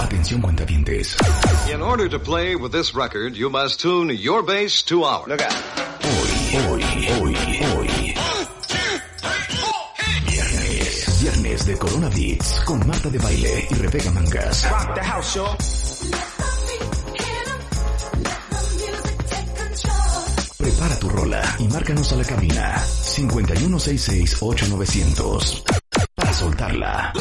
Atención cuentavientes. In order to play with this record, you must tune your bass to ours. Look out. Hoy, hoy, hoy, hoy. Viernes, viernes de Corona Beats con Marta de Baile y Rebeca Mangas. Rock the house, show. Prepara tu rola y márcanos a la cabina 5166 8900 disfrutarla.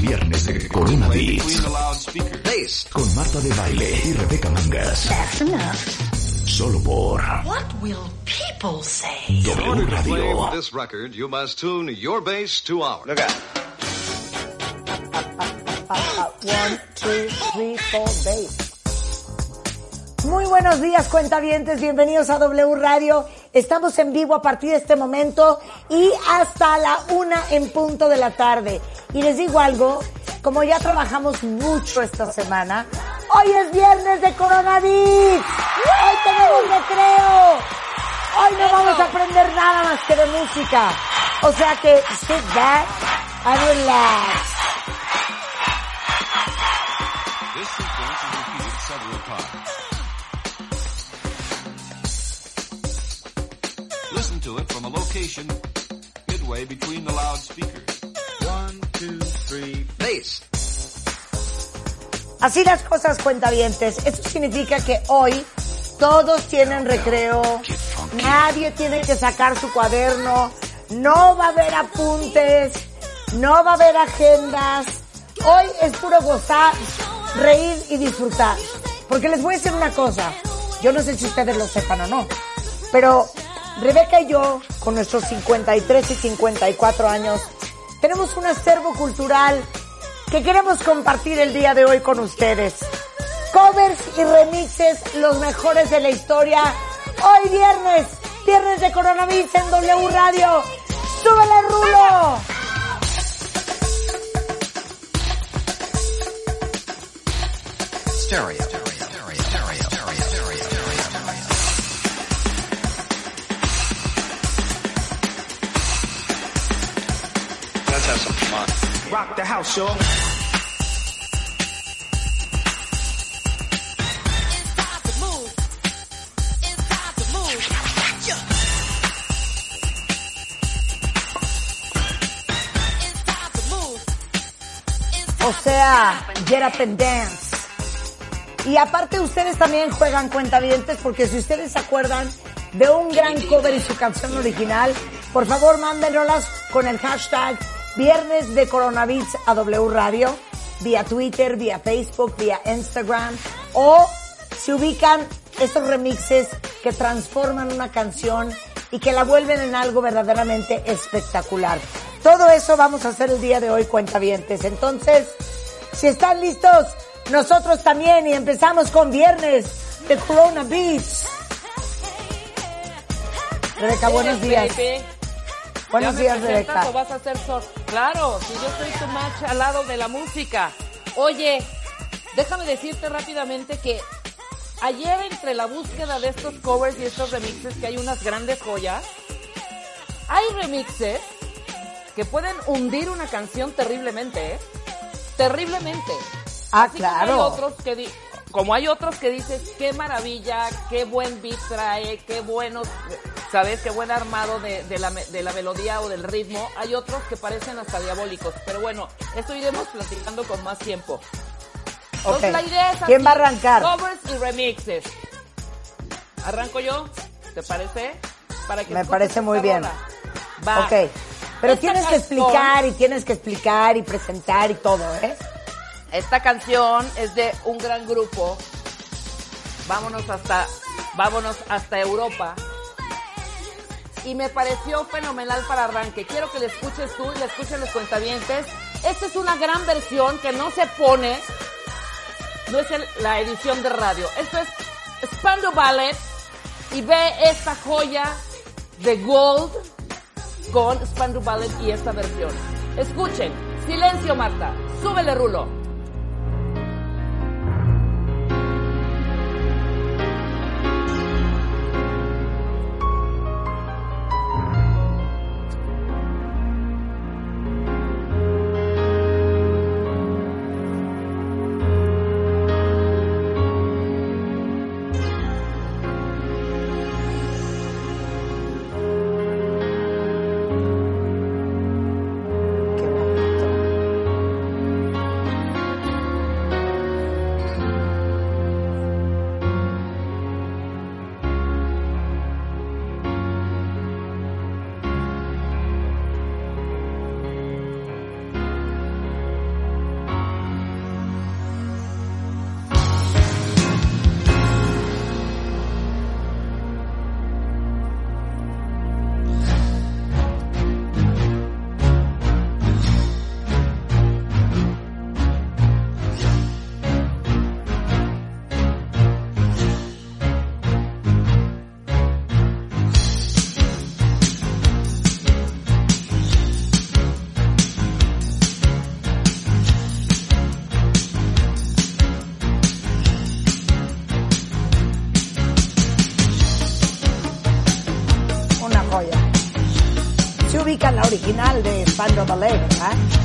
Viernes de Corona Beats. Con Marta de Baile y Rebeca Mangas. That's enough. Solo por What will people say? W Radio. This record, you must tune your bass to ours. Look out. One, two, three, four, bass. Muy buenos días, cuentavientes. Bienvenidos a W Radio. Estamos en vivo a partir de este momento y hasta la una en punto de la tarde. Y les digo algo, como ya trabajamos mucho esta semana, hoy es viernes de coronavirus. Hoy tenemos recreo. Hoy no vamos a aprender nada más que de música. O sea que sit back and relax. Location midway between the loudspeakers. One, two, three. Así las cosas cuentavientes. Eso significa que hoy todos tienen recreo, nadie tiene que sacar su cuaderno, no va a haber apuntes, no va a haber agendas. Hoy es puro gozar, reír y disfrutar. Porque les voy a decir una cosa, yo no sé si ustedes lo sepan o no, pero Rebeca y yo, con nuestros 53 y 54 años, tenemos un acervo cultural que queremos compartir el día de hoy con ustedes. Covers y remixes, los mejores de la historia. Hoy viernes, viernes de coronavirus en W Radio. ¡Súbele rulo! Rock the house, y'all. O sea, get up and dance. Y aparte ustedes también juegan cuentavientes porque si ustedes se acuerdan de un gran cover y su canción original, por favor mándenoslas con el hashtag Viernes de Coronavirus a W Radio, vía Twitter, vía Facebook, vía Instagram, o se ubican estos remixes que transforman una canción y que la vuelven en algo verdaderamente espectacular. Todo eso vamos a hacer el día de hoy, cuentavientes. Entonces, si están listos, nosotros también y empezamos con Viernes de Corona Beats. Rebeca, buenos días. Buenos ¿Ya me días, Rebeca. o vas a hacer sol? Claro, si yo soy tu match al lado de la música. Oye, déjame decirte rápidamente que ayer entre la búsqueda de estos covers y estos remixes que hay unas grandes joyas, hay remixes que pueden hundir una canción terriblemente, ¿eh? Terriblemente. Ah, Así como hay claro. otros que di- como hay otros que dices, qué maravilla, qué buen beat trae, qué buenos, sabes, qué buen armado de, de la, de la melodía o del ritmo. Hay otros que parecen hasta diabólicos. Pero bueno, esto iremos platicando con más tiempo. Entonces, Ok. la idea es ¿Quién va a arrancar? Covers y remixes. ¿Arranco yo? ¿Te parece? Para que Me parece muy bien. Va. Ok. Pero Esta tienes que canción- explicar y tienes que explicar y presentar y todo, ¿eh? Esta canción es de un gran grupo. Vámonos hasta, vámonos hasta Europa. Y me pareció fenomenal para arranque. Quiero que la escuches tú y la escuchen los cuentavientes. Esta es una gran versión que no se pone no es la edición de radio. Esto es Spandau Ballet y ve esta joya de Gold con Spandau Ballet y esta versión. Escuchen, silencio Marta, súbele rulo. Original de Spandau Ballet, ¿verdad?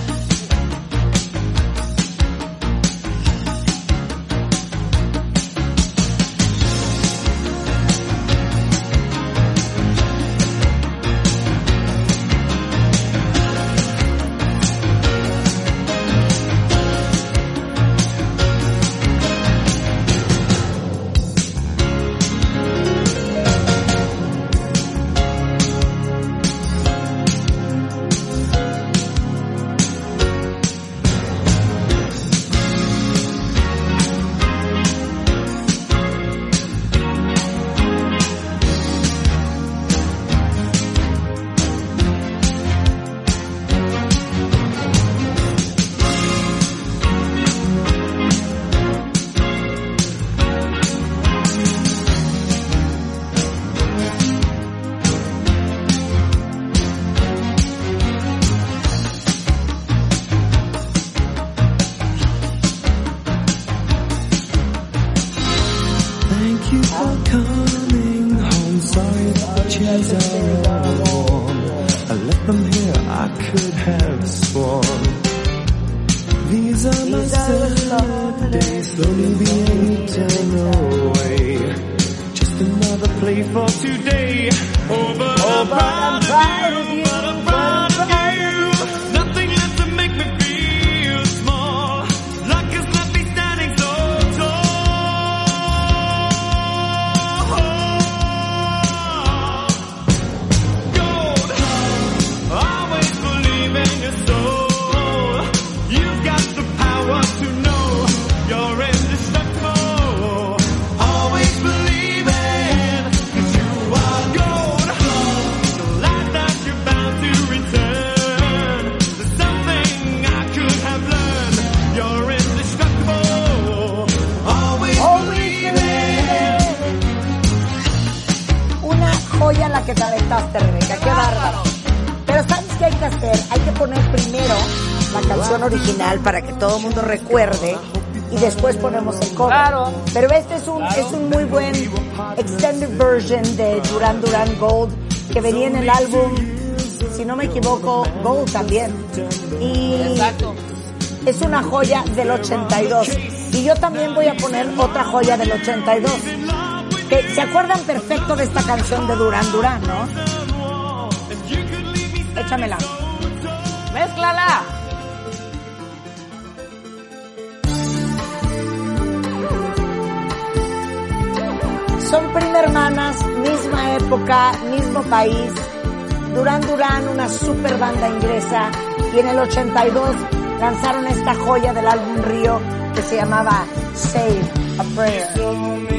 Recuerde y después ponemos el cover. Claro. Pero este es un, es un muy buen extended version de Duran Duran Gold que venía en el álbum, si no me equivoco, Gold también. Y Exacto. es una joya del 82. Y yo también voy a poner otra joya del 82. Que se acuerdan perfecto de esta canción de Duran Duran, ¿no? Échamela. Mézclala. Época, mismo país. Duran Duran, una super banda inglesa. Y en el 82 lanzaron esta joya del álbum Río que se llamaba Save a Prayer.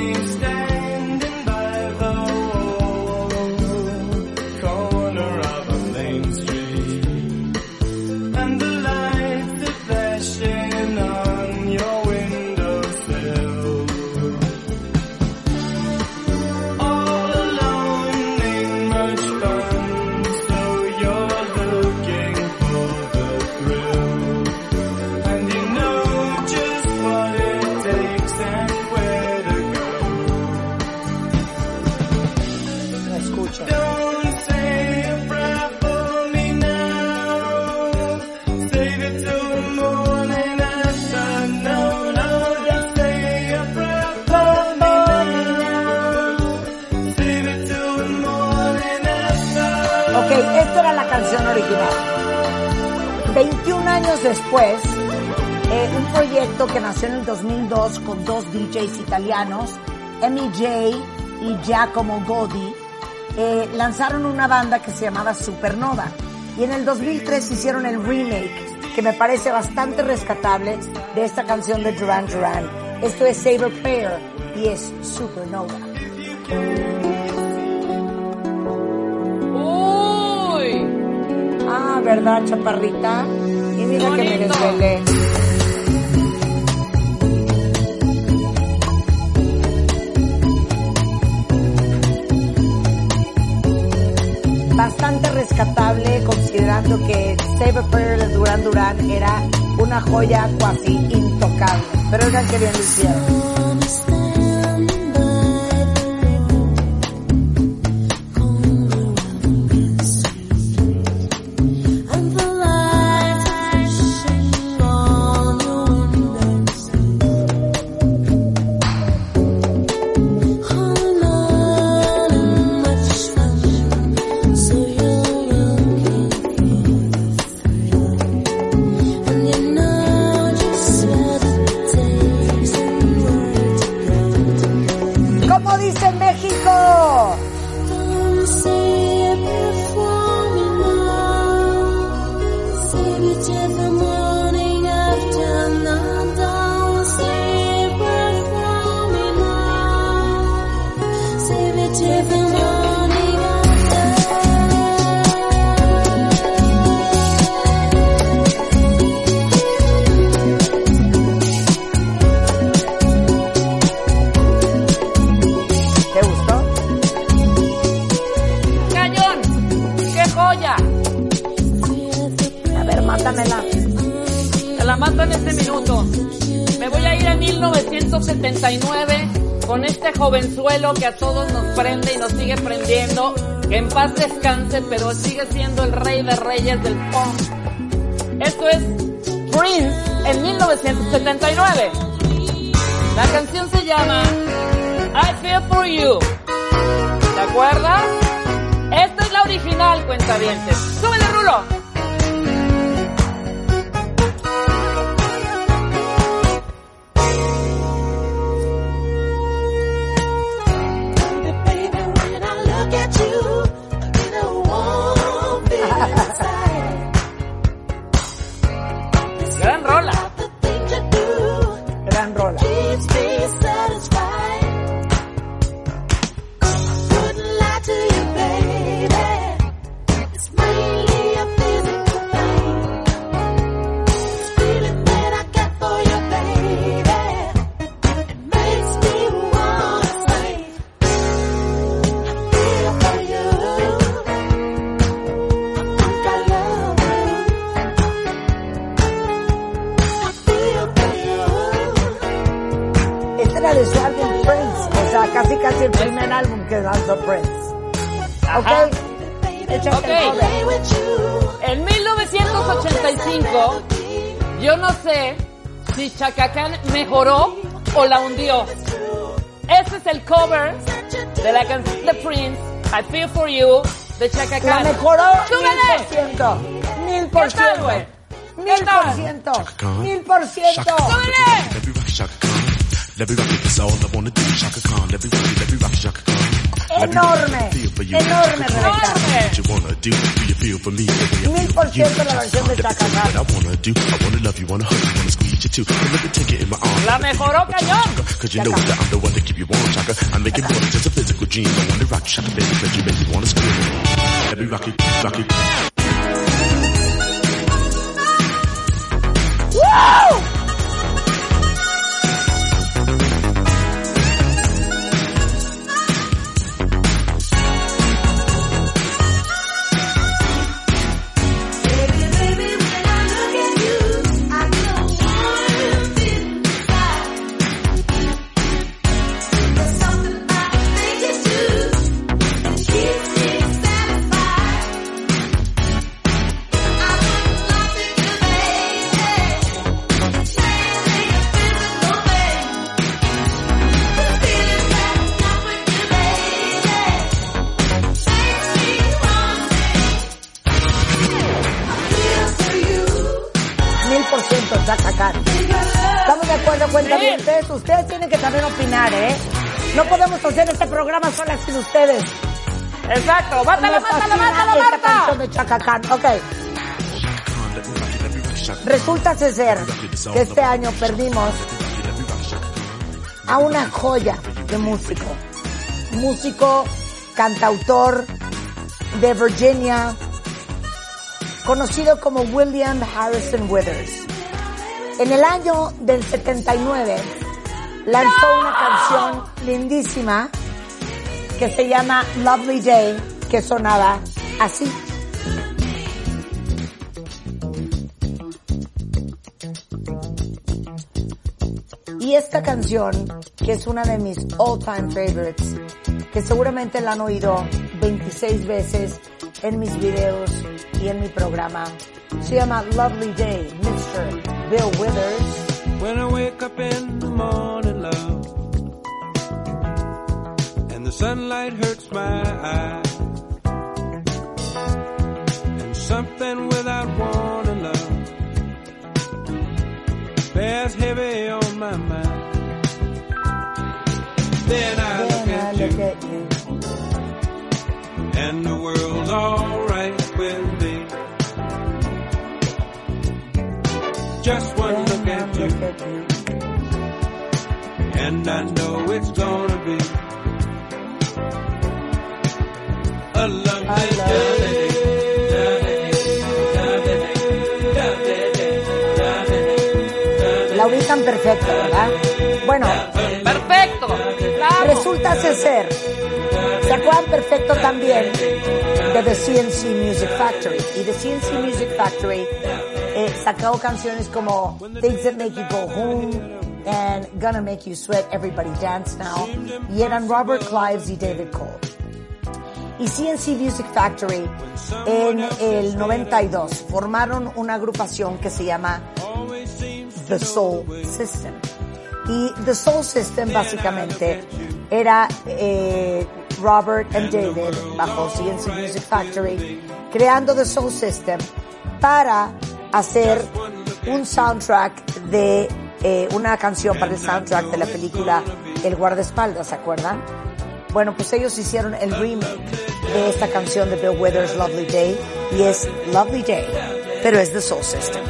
Proyecto que nació en el 2002 con dos DJs italianos, Emi J y Giacomo Godi, eh, lanzaron una banda que se llamaba Supernova. Y en el 2003 hicieron el remake, que me parece bastante rescatable, de esta canción de Duran Duran. Esto es Saber Pair y es Supernova. Uy, Ah, ¿verdad, chaparrita? Y mira que me desvelé. Rescatable considerando que Saber Prayer de Duran Duran era una joya casi intocable. Pero oigan que lo hicieron. Canción se llama I Feel For You. ¿Te acuerdas? Esta es la original, cuentavientes. ¡Súbele, Rulo! Mejoró o la hundió. Este es el cover de la canción de Prince, I Feel For You, de La Chacacán. mejoró ¡Súbele! mil por ciento. Mil por ¿Qué tal, ciento. Mil por ciento. Mil por ciento. Khan. Khan. Khan. Enorme. Enorme, Shaka Khan. Rebeca. What you wanna do? Do you feel for me? The way I Mil por ciento la versión de Chaka Khan. What I wanna do? I wanna love you, wanna you, wanna squeeze you too. Let me take it in my arms. La mejoró cañón. Cause you know that I'm the one to keep you warm, Shaka. I make it more than just a physical dream. I wanna rock you, Shaka, baby, cause you make me wanna scream. Let me rock you, rock you. Ustedes. Exacto, fascina mátala, esta Marta. de Chacacán. Ok. Resulta ser que este año perdimos a una joya de músico. Músico, cantautor de Virginia, conocido como William Harrison Withers. En el año del 79 lanzó una canción lindísima que se llama Lovely Day, que sonaba así. Y esta canción, que es una de mis all-time favorites, que seguramente la han oído 26 veces en mis videos y en mi programa, se llama Lovely Day, Mr. Bill Withers. When I wake up in the morning, love, the sunlight hurts my eyes, and something without warning, love, bears heavy on my mind. Then I look I at look you, at you. and the world's alright with me. Just one look Then at you. look at you. And I know it's gonna be perfecto, ¿verdad? Bueno, Perfecto. Resulta ser, ¿se acuerdan perfecto también de The CNC Music Factory? Y The CNC Music Factory eh, sacó canciones como Things That Make You Go Home and Gonna Make You Sweat, Everybody Dance Now, y eran Robert Clives y David Cole. Y CNC Music Factory en el 92 formaron una agrupación que se llama The Soul System. Y The Soul System básicamente era eh, Robert y David bajo CNC Music Factory creando The Soul System para hacer un soundtrack de eh, una canción para el soundtrack de la película El guardaespaldas, ¿se acuerdan? Bueno, pues ellos hicieron el remake de esta canción de Bill Withers, Lovely Day, y es Lovely Day, pero es The Soul System.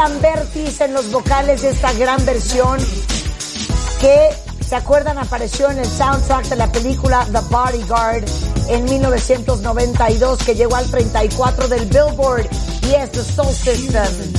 Lambertis en los vocales de esta gran versión que, ¿se acuerdan? Apareció en el soundtrack de la película The Bodyguard en 1992 que llegó al 34 del Billboard y es The Soul System.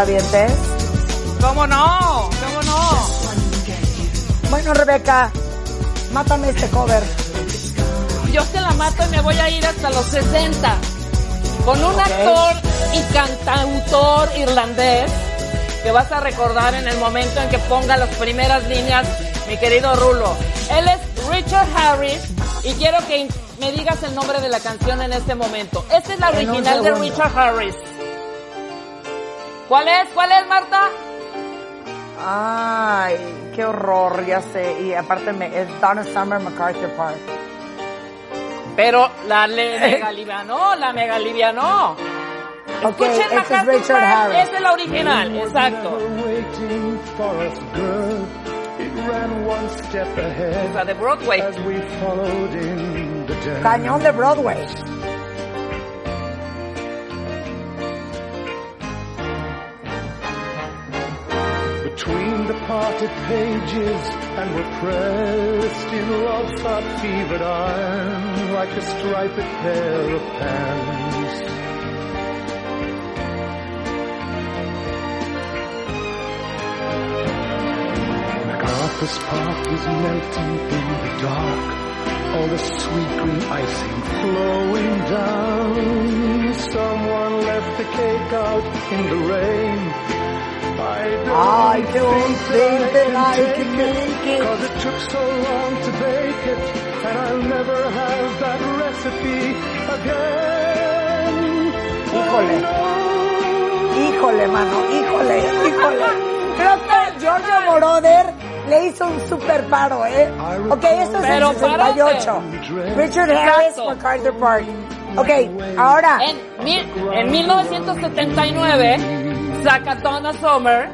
Cuentavientes? ¿Cómo no? ¿Cómo no? Bueno, Rebeca, mátame este cover. Yo te la mato y me voy a ir hasta los 60 con un actor y cantautor irlandés que vas a recordar en el momento en que ponga las primeras líneas, mi querido Rulo. Él es Richard Harris y quiero que me digas el nombre de la canción en este momento. Esta es la En original de. Richard Harris. ¿Cuál es? ¿Cuál es, Marta? Ay, qué horror, ya sé. Y aparte me, es Donna Summer MacArthur Park. Pero la le megalivianó, la megalivianó. Ok, Escuchen este es MacArthur Richard Park, Harris. Es la original, exacto. La de Broadway. Cañón de Broadway. The pages and we're pressed in love's hot fevered iron like a striped pair of pants. MacArthur's Park is melting in the dark. All the sweet green icing flowing down. Someone left the cake out in the rain. I don't, think that I can make it. Cause it took so long to bake it. And I'll never have that recipe again. Híjole. Híjole, mano, híjole, híjole. Creo que Giorgio Moroder le hizo un super paro, ¿eh? Ok, esto es Pero el 68. Richard Harris, Exacto. MacArthur Park. Ok, ahora, En, en 1979 saca Donna Summer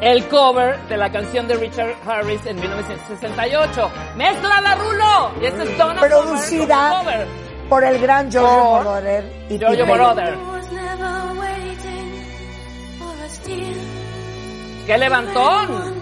el cover de la canción de Richard Harris en 1968. ¡Mézclala, Rulo! Y esta es Donna producida Summer cover. por el gran Giorgio Por Moroder y Giorgio. Moroder. ¡Qué levantón!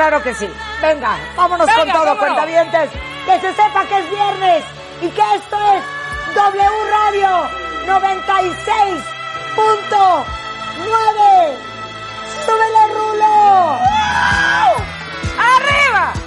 Claro que sí. Venga, vámonos Venga, con todo, cuentavientes. Que se sepa que es viernes y que esto es W Radio 96.9. ¡Súbele, Rulo! ¡Arriba!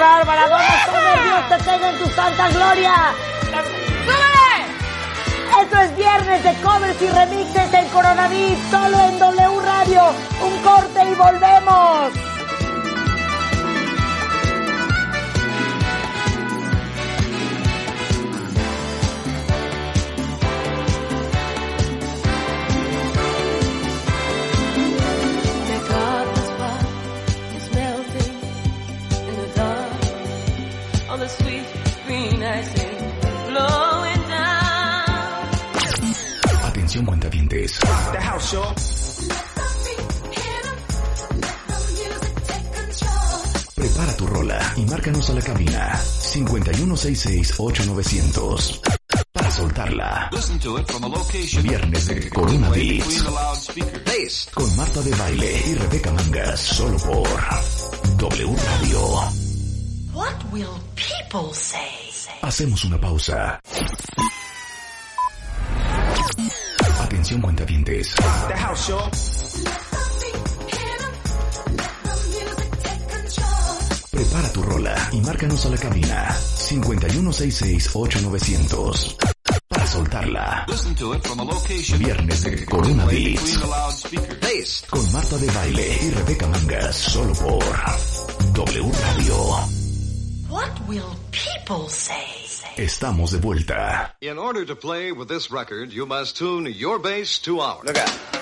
Bárbara! ¡Vamos a ver Dios te tenga en tu santa gloria! ¡Súbele! Esto es viernes de covers y remixes en Coronavirus, solo en W Radio. Un corte y volvemos. Márcanos a la cabina 5166-8900 para soltarla. Viernes de Corona Beats con Marta de Baile y Rebeca Mangas solo por W Radio. What will people say? Hacemos una pausa. Atención cuentavientes. Prepara tu rola y márcanos a la cabina 5166-8900 para soltarla. Listen to it from a location Viernes de Corona Beats con Marta de Baile y Rebeca Mangas solo por W Radio. What will people say? Estamos de vuelta. In order to play with this record, you must tune your bass to ours. Look out.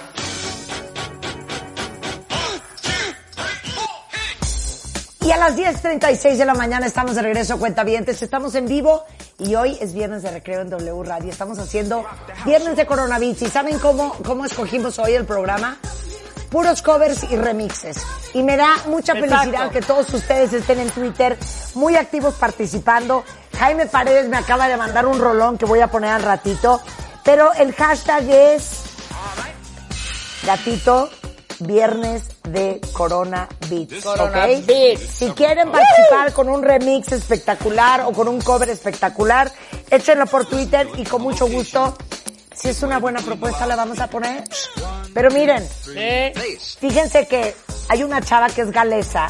Y a las 10.36 de la mañana estamos de regreso a Cuentavientes. Estamos en vivo y hoy es viernes de recreo en W Radio. Estamos haciendo viernes de coronavirus. ¿Y saben cómo, cómo escogimos hoy el programa? Puros covers y remixes. Y me da mucha Exacto. felicidad que todos ustedes estén en Twitter muy activos participando. Jaime Paredes me acaba de mandar un rolón que voy a poner al ratito. Pero el hashtag es gatito viernes de Corona Beats. Corona ¿ok? Beats. Si quieren participar con un remix espectacular o con un cover espectacular, échenlo por Twitter y con mucho gusto, si es una buena propuesta, la vamos a poner. Pero miren, fíjense que hay una chava que es galesa,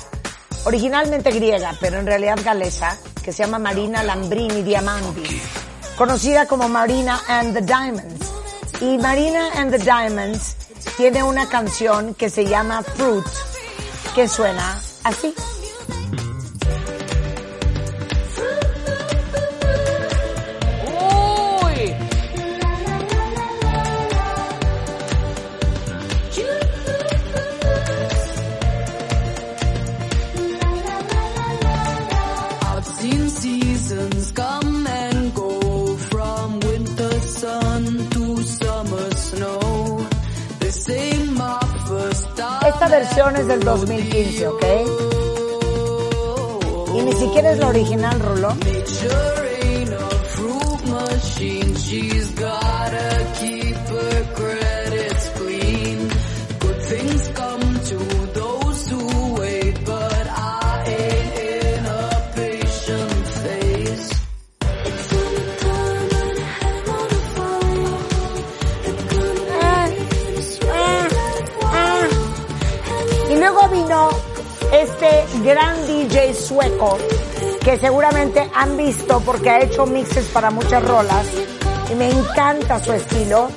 originalmente griega, pero en realidad galesa, que se llama Marina Lambrini Diamandi, conocida como Marina and the Diamonds. Y Marina and the Diamonds tiene una canción que se llama Fruit, que suena así. Del 2015, ¿ok? Y ni siquiera es la original, Rulo. Sueco que seguramente han visto porque ha hecho mixes para muchas rolas y me encanta su estilo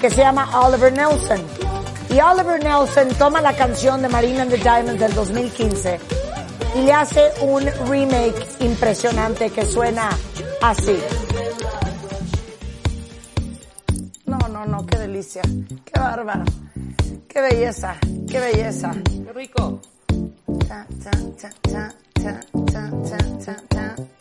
que se llama Oliver Nelson. Y Oliver Nelson toma la canción de Marina and the Diamonds del 2015 y le hace un remake impresionante que suena así. No, no, no, qué delicia, qué bárbaro, qué belleza, qué belleza. Qué rico. Ta, ta, ta, ta, ta, ta, ta, ta,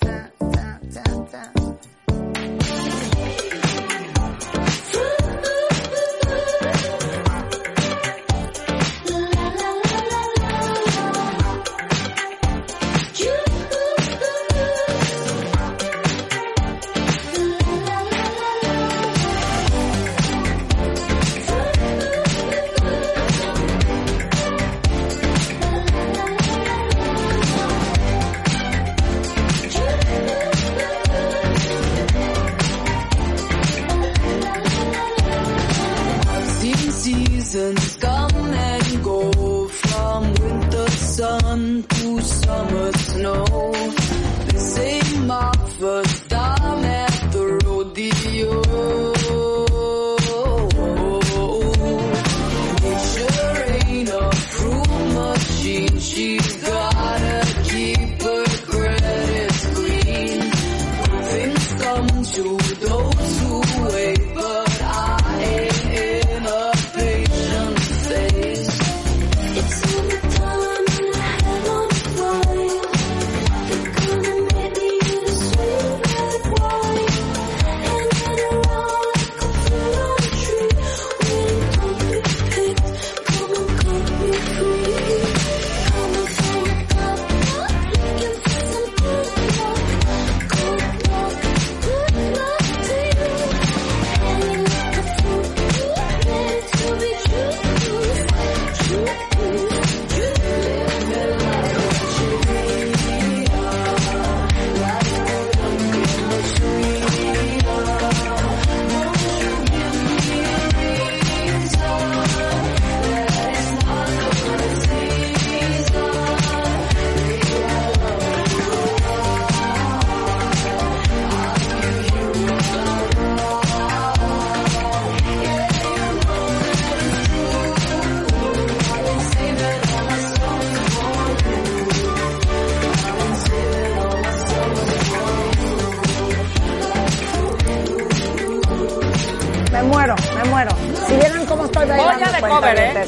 me muero, me muero. Si vieran cómo estoy bailando. Joya de cover, ¿eh?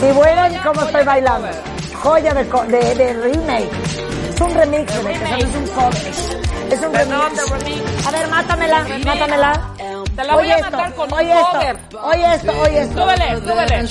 Si vieran cómo Joya estoy bailando. Joya de, co- de, de remake. Es un remix, remake. es un cover. Es un remix. A ver, mátamela, mátamela. Te la voy Oye a esto, matar con un oye esto, cover. oye esto, oye esto. Súbele, súbele.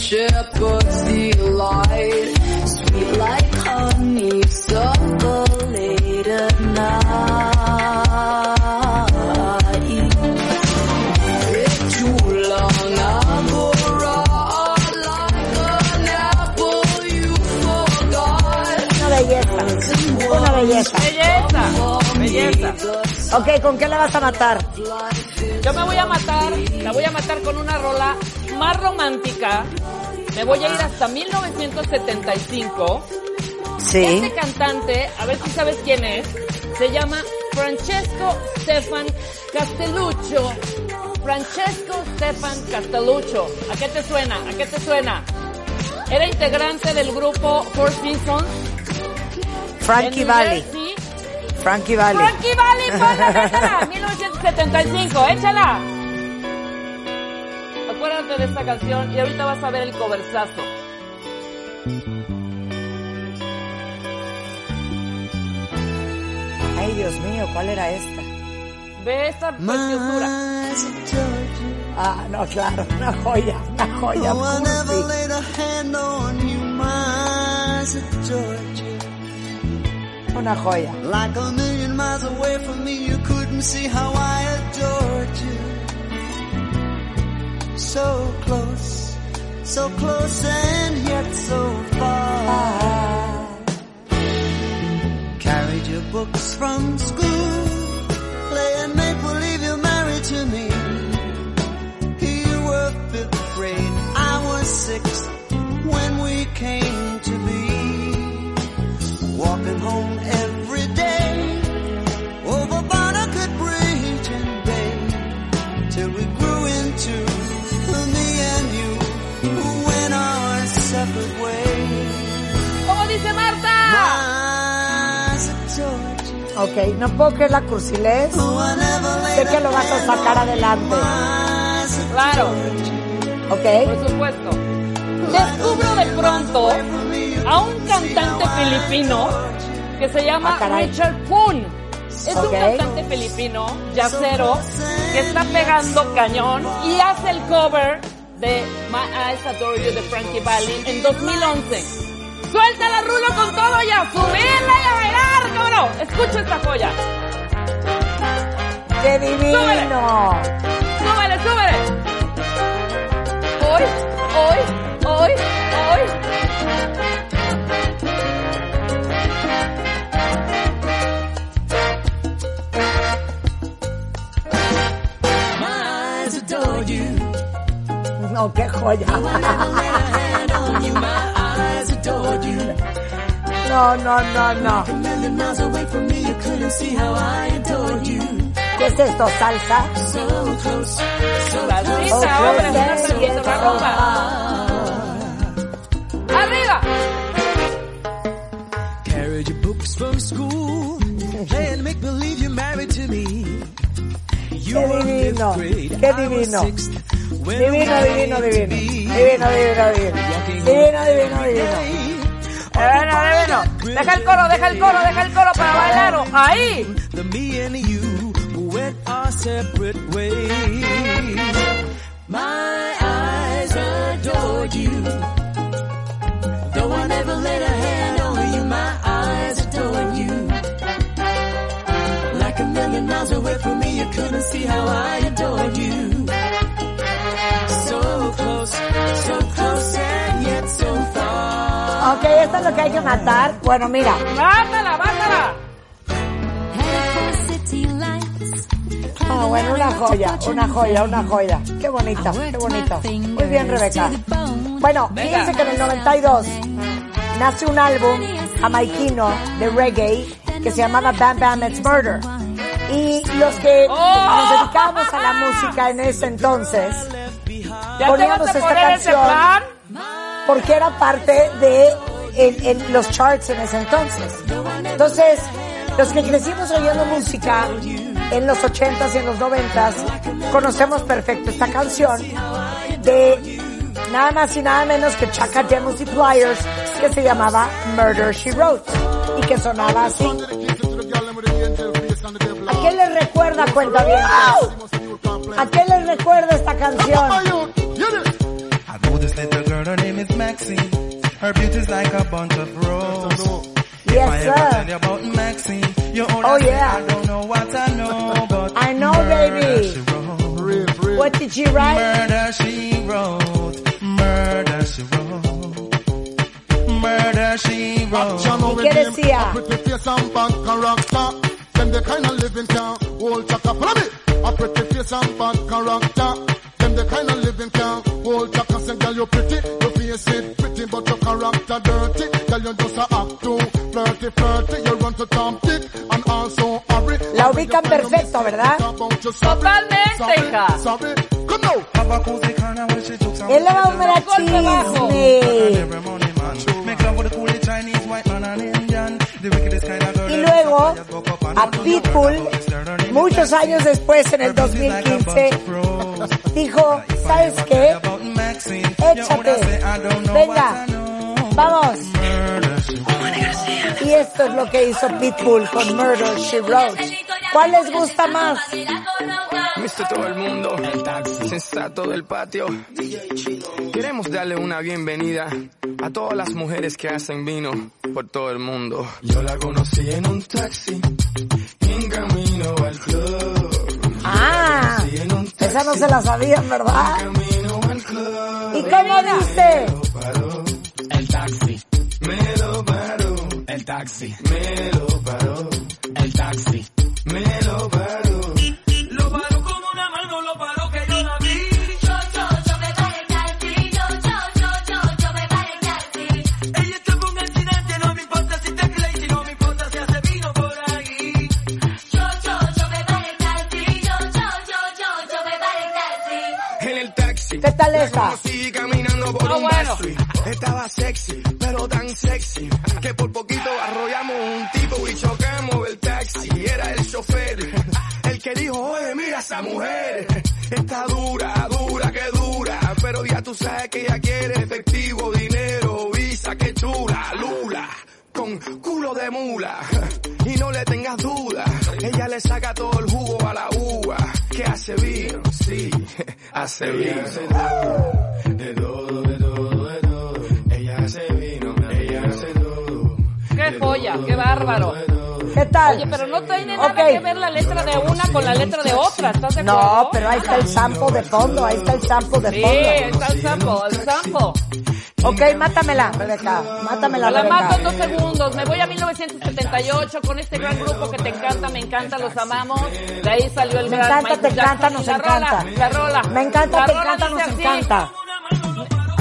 Belleza. Ok, ¿con qué la vas a matar? Yo me voy a matar, la voy a matar con una rola más romántica. Me voy a ir hasta 1975. Sí. Este cantante, a ver si sabes quién es, se llama Francesco Stefan Castelluccio. Francesco Stefan Castelluccio. ¿A qué te suena? ¿A qué te suena? Era integrante del grupo Four Seasons. Frankie Valley. Frankie Valley. Frankie Valley, ponla, échala. 1975, échala. Acuérdate de esta canción y ahorita vas a ver el coversazo. Ay, Dios mío, ¿cuál era esta? Ve esta preciosura. Ah, no, claro, una joya, una joya. Oh, Una joya. Like a million miles away from me, you couldn't see how I adored you. So close, so close and yet so far. Ah. Carried your books from school, Ok, no puedo creer la cursilez. Sé que lo vas a sacar adelante. Claro, Ok. por supuesto. Descubro de pronto a un cantante filipino que se llama Ah. Richard Poon. Es un cantante filipino, yacero, que está pegando cañón y hace el cover de My Eyes Adore You de Frankie Valli en 2011. ¡Suelta la rulo con todo y a subirla y a bailar! ¿Cómo no? Escucha esta joya. ¡Qué divino! ¡Súbele, súbele! Hoy, hoy, hoy, hoy. You. No, qué joya. No, no, no, no. A million miles away from me, you couldn't see how I adored you. ¿Qué es esto? ¿Salsa? So close, so Salsita, hombre, una una rumba. ¡Arriba! Carried your books from school, playing make believe you're married to me. You Qué were divino, fifth grade, qué I was divino. sixth. When we Divino, divino, divino. be. Divino, divino, divino. Divino, divino, divino. Bueno, bueno. Deja el coro, deja el coro, deja el coro para bailar. Ahí. The me and you went our separate ways. My eyes adored you. Though I never laid a hand on you, my eyes adored you. Like a million miles away from me, you couldn't see how I Ok, esto es lo que hay que matar. Bueno, mira. Bátala, bátala. Ah, bueno, una joya, una joya, una joya. Qué bonita, qué bonito. Muy bien, Rebeca. Bueno, fíjense que en el 92 nace un álbum jamaiquino de reggae que se llamaba Bam Bam It's Murder. Y los que ¡Oh! nos dedicábamos a la música en ese entonces, ¿Ya te Poníamos esta canción. Porque era parte de en, en los charts en ese entonces. Entonces, los que crecimos oyendo música, en los 80s y en los 90s, conocemos perfecto esta canción de nada más y nada menos que Chaka Demos y Pliers, que se llamaba Murder She Wrote y que sonaba así. ¿A qué les recuerda, cuenta bien? ¿A qué les recuerda esta canción? I know this little girl, her name is Maxine. Her beauty's like a bunch of roses. If Yes, I ever sir. tell you about Maxine, you all Oh, I yeah. I don't know what I know, but I know, baby. she wrote. What did she write? Murder she wrote. Murder she wrote. Murder she wrote. ¿Y qué decía? Pretty face and bad character. Them the kind of living can hold chaka. Follow me. A pretty face and bad character. Them the kind of living can hold chaka. Say, girl, you pretty. Your face is pretty, but your character dirty. Girl, you just a act too flirty, flirty. You run to Tom Dick and also hurry. La ubican perfecto, ¿verdad? Totalmente, hija. Sorry. Come now. Él le va a dar chisme. Y luego, a Pitbull, muchos años después, en el 2015, dijo, ¿sabes qué? Échate. Venga, vamos. Y esto es lo que hizo Pitbull con Murder, She Wrote. ¿Cuál les gusta más? Mister todo el mundo, sensato del patio. Queremos darle una bienvenida a todas las mujeres que hacen vino por todo el mundo. Yo la conocí en un taxi, en camino al club. Ah, esa no se la sabían, ¿verdad? Camino al club. ¿Y cómo dice? El taxi. Me lo paró. El taxi. Me lo paró. El taxi. Me lo paró. Conocí caminando por un bueno. Estaba sexy, pero tan sexy que por poquito arrollamos un tipo y chocamos el taxi. Era el chofer, el que dijo, oye, mira esa mujer. Está dura, dura, que dura. Pero ya tú sabes que ella quiere efectivo, dinero, visa, que chula, lula. Con culo de mula. Y no le tengas duda. Ella le saca todo el jugo a la uva. Que hace vino, sí, hace vino. De todo, de todo, de todo. Ella hace vino, ella hace todo. Qué joya, qué bárbaro. ¿Qué tal? Oye, pero no tiene nada Ok. que ver la letra de una con la letra de otra, ¿estás de acuerdo? No, pero ahí está el sample de fondo, ahí está el sample de Sí, fondo. ahí está el sampo, el sampo. Ok, mátamela, Rebeca, mátamela, La mato en dos segundos. Me voy a 1978 con este gran grupo que te encanta, me encanta, los amamos. De ahí salió el Me gran encanta, Michael te encanta, Jackson. nos la encanta. Rola, la rola. Me encanta, La te rola encanta, dice nos así. encanta.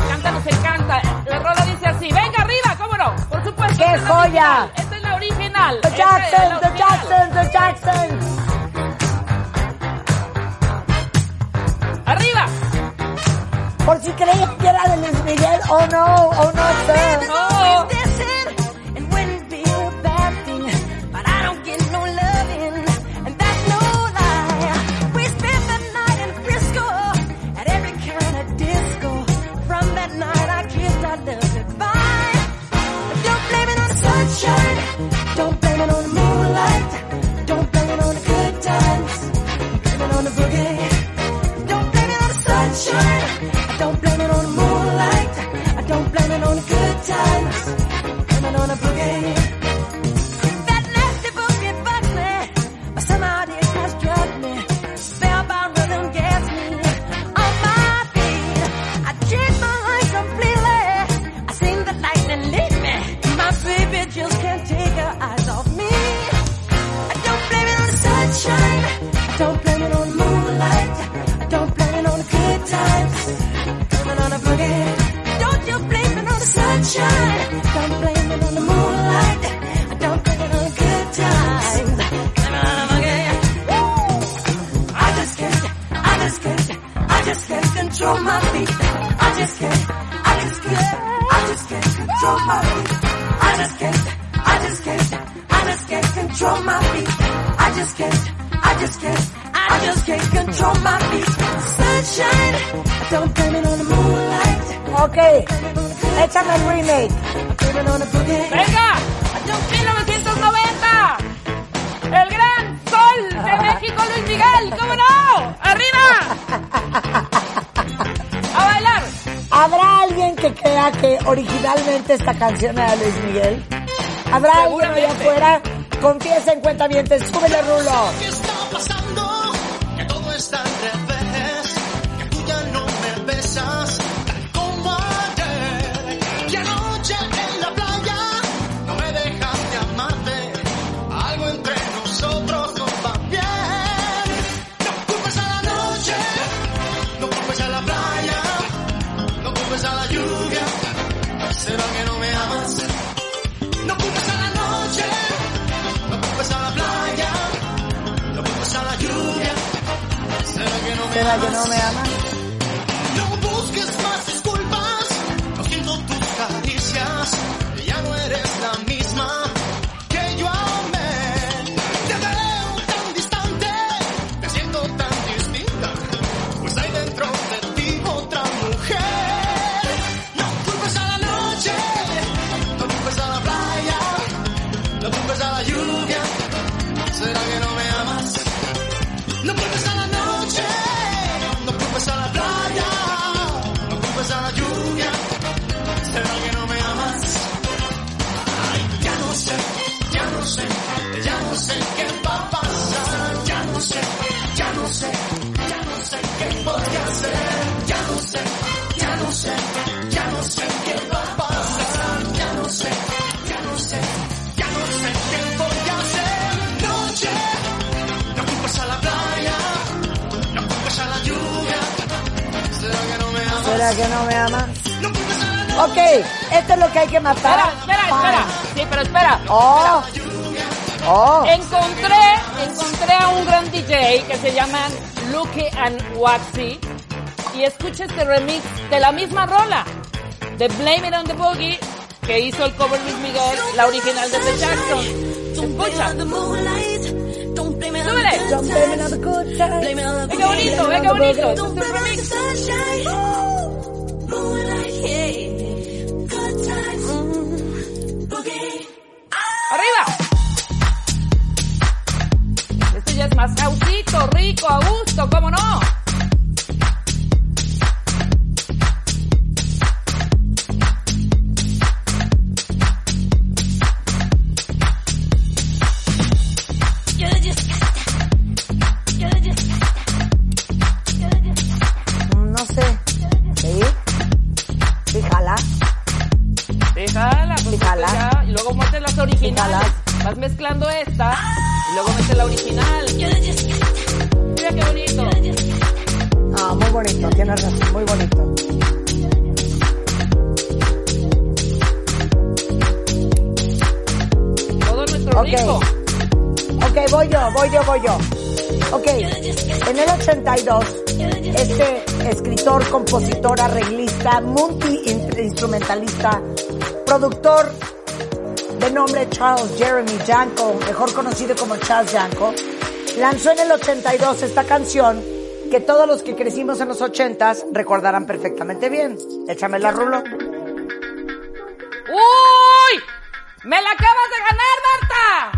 Canta, nos encanta. La rola dice así. Venga arriba, ¿cómo no? Por supuesto. ¡Qué esta es la joya! original, Esta es la original. The esta es la Jacksons, the original. Jacksons, the Jacksons. Por si creían que era de Luis Miguel, oh no, oh no, sir. No. The originalmente esta canción era de Luis Miguel? ¿Habrá alguien allá afuera? Confiesa en cuenta mientes, súbele rulo. ¿Será? Ok, esto es lo que hay que matar. Espera, espera, espera. Sí, pero espera. Oh. Oh. Encontré, encontré a un gran DJ que se llama Lucky and Watsi y escucha este remix de la misma rola de Blame It on the Boogie que hizo el cover Luis Miguel, la original de The Jackson. Escucha. Súbele. Ve qué bonito, ve qué bonito. Remix. ¡Arriba! Este ya es más causito, rico, a gusto, ¿cómo no? este escritor, compositor, arreglista, multi-instrumentalista, productor de nombre Charles Jeremy Janko, mejor conocido como Charles Janko, lanzó en el 82 esta canción que todos los que crecimos en los 80s recordarán perfectamente bien. Échame la rulo. ¡Uy! ¡Me la acabas de ganar, Marta!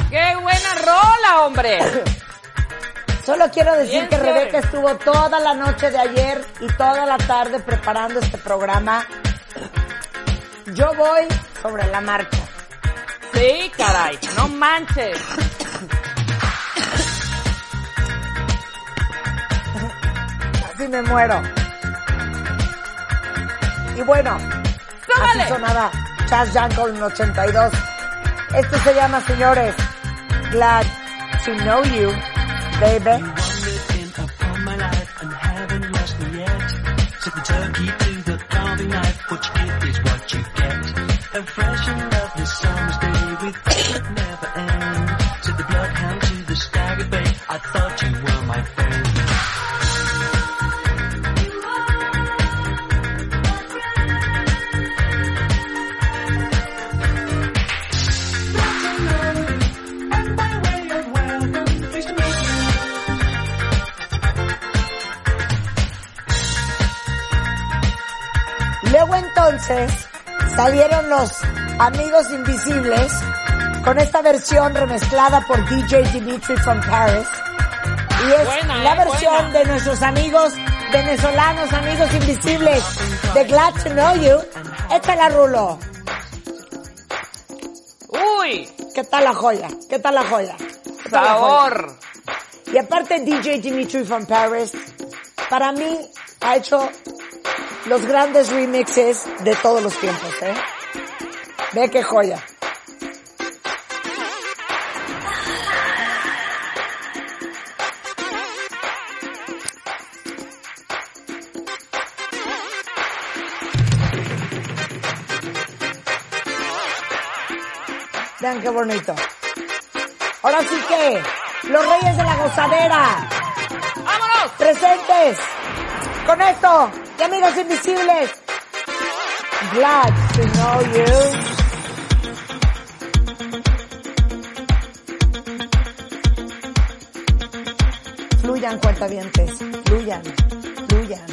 ¡Qué buena rola, hombre! Solo quiero decir que Rebeca estuvo toda la noche de ayer y toda la tarde preparando este programa. Yo voy sobre la marcha. Sí, caray, no manches. Así me muero. Y bueno, ¡Súbale! así sonaba Chas Jankel 82. Esto se llama, señores, Glad to Know You. baby. What entonces salieron los amigos invisibles con esta versión remezclada por DJ Dimitri from Paris. Y es Buena, la eh, versión buena. de nuestros amigos venezolanos, amigos invisibles de Glad to Know You. Esta la rulo. Uy, ¿Qué tal la joya? ¿Qué tal la joya? ¿Qué tal la joya? sabor. Y aparte DJ Dimitri from Paris, para mí ha hecho los grandes remixes de todos los tiempos, ¿eh? Ve qué joya. Vean qué bonito. Ahora sí que, los reyes de la gozadera, ¡Vámonos! presentes con esto de amigos invisibles. Glad to know you. Fluyan, cuentavientes, fluyan, fluyan,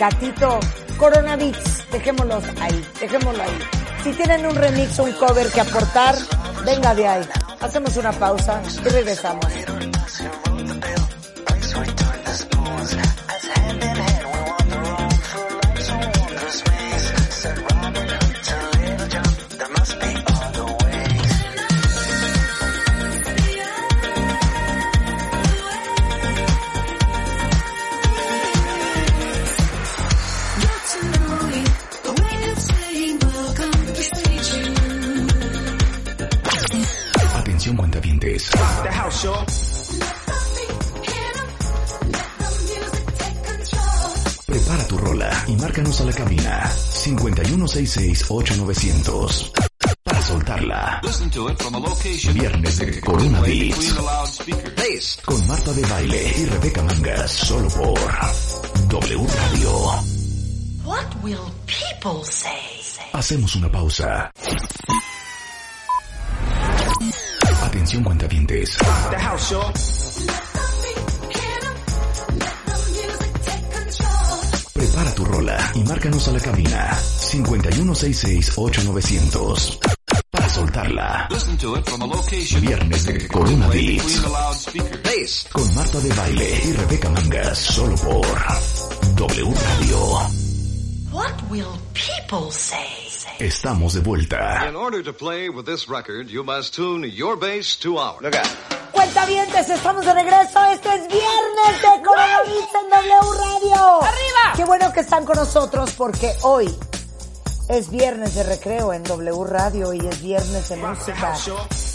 gatito coronavirus. Dejémoslos ahí, dejémoslo ahí. Si tienen un remix o un cover que aportar, venga de ahí. Hacemos una pausa y regresamos. 5166-8900 para soltarla. Viernes de Corona Beats con Marta de Baile y Rebeca Mangas solo por W Radio. What will people say? Hacemos una pausa. Atención cuentavientes. Prepara tu rola y márcanos a la cabina 5166-8900 para soltarla. Viernes de Corona Beats con Marta de Baile y Rebeca Mangas solo por W Radio. What will people say? Estamos de vuelta. In order to play with this record, you must tune your bass to ours. Look out. Cuentavientes, estamos de regreso. Esto es viernes de coronavirus en W Radio. ¡Arriba! Qué bueno que están con nosotros porque hoy es viernes de recreo en W Radio y es viernes de música.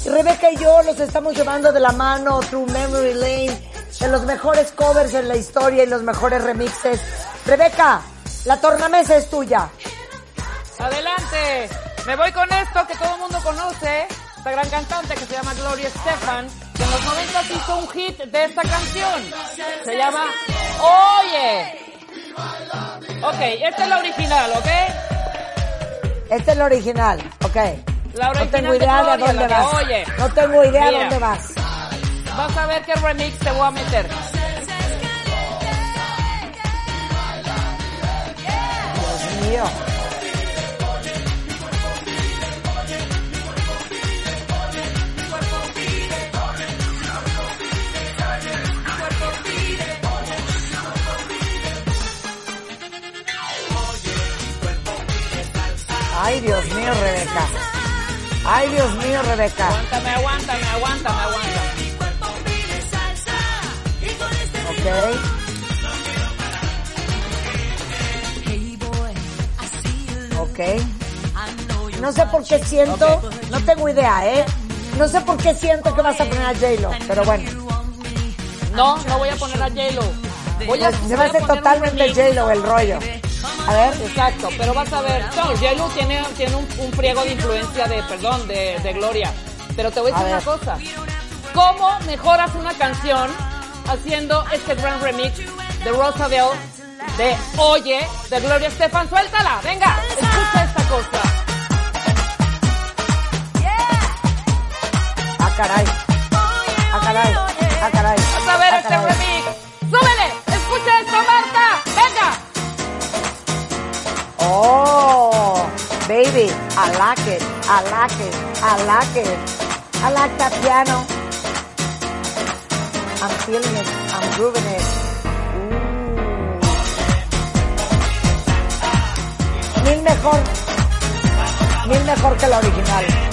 Rebeca y yo los estamos llevando de la mano through memory lane de los mejores covers en la historia y los mejores remixes. Rebeca, la tornamesa es tuya. Adelante. Me voy con esto que todo el mundo conoce. Esta gran cantante que se llama Gloria Estefan, que en los 90 hizo un hit de esta canción. Se llama Oye. Ok, esta es la original, ¿ok? Este es el original, ok. La No tengo de idea de Gloria, dónde vas. oye. No tengo idea de dónde vas. Vas a ver qué remix te voy a meter. Dios mío. Ay, Dios mío, Rebeca. Ay, Dios mío, Rebeca. Aguántame, aguántame, aguántame, aguántame. Ok. Ok. No sé por qué siento, no tengo idea, ¿eh? No sé por qué siento que vas a poner a J-Lo, pero bueno. No, no voy a poner a J-Lo. Voy a, Pues se me hace totalmente. J-Lo el rollo. A ver. Exacto, pero vas a ver. No, J-Lo tiene, tiene un, un friego de influencia de, perdón, de, de Gloria. Pero te voy a A decir una cosa. ¿Cómo mejoras una canción haciendo este gran remix de Rosabelle de Oye de Gloria Estefan? Suéltala, venga, escucha esta cosa. Ah, caray. Ah, caray. Ah, caray. Vas a ver Ah, este remix. Baby, I like it. I like it. I like it. I like that piano. I'm feeling it. I'm grooving it. Mil mejor. Mil mejor que la original.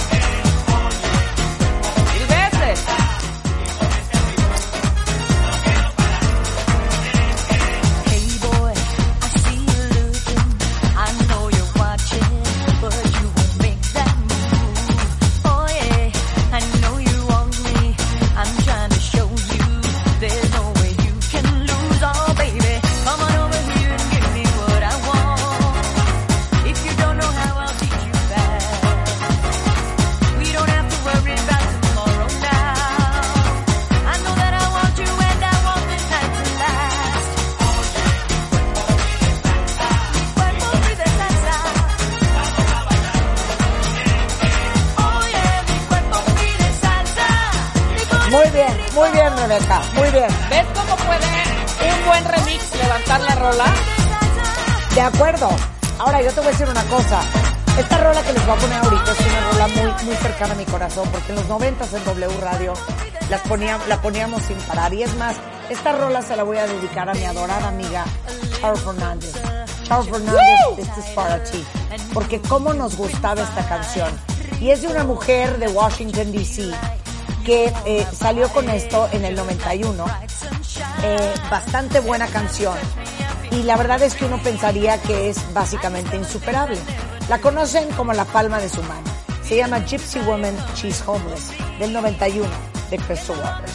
Muy, cercana a mi corazón porque en los noventas en W Radio las poníamos, la poníamos sin parar. Y es más, esta rola se la voy a dedicar a mi adorada amiga Charo Fernández. Charo Fernández, este es para ti. Porque cómo nos gustaba esta canción. Y es de una mujer de Washington DC que eh, salió con esto en el 91. Eh, bastante buena canción. Y la verdad es que uno pensaría que es básicamente insuperable. La conocen como la palma de su mano. Se llama Gypsy Woman, She's Homeless, del 91, de Crystal Waters.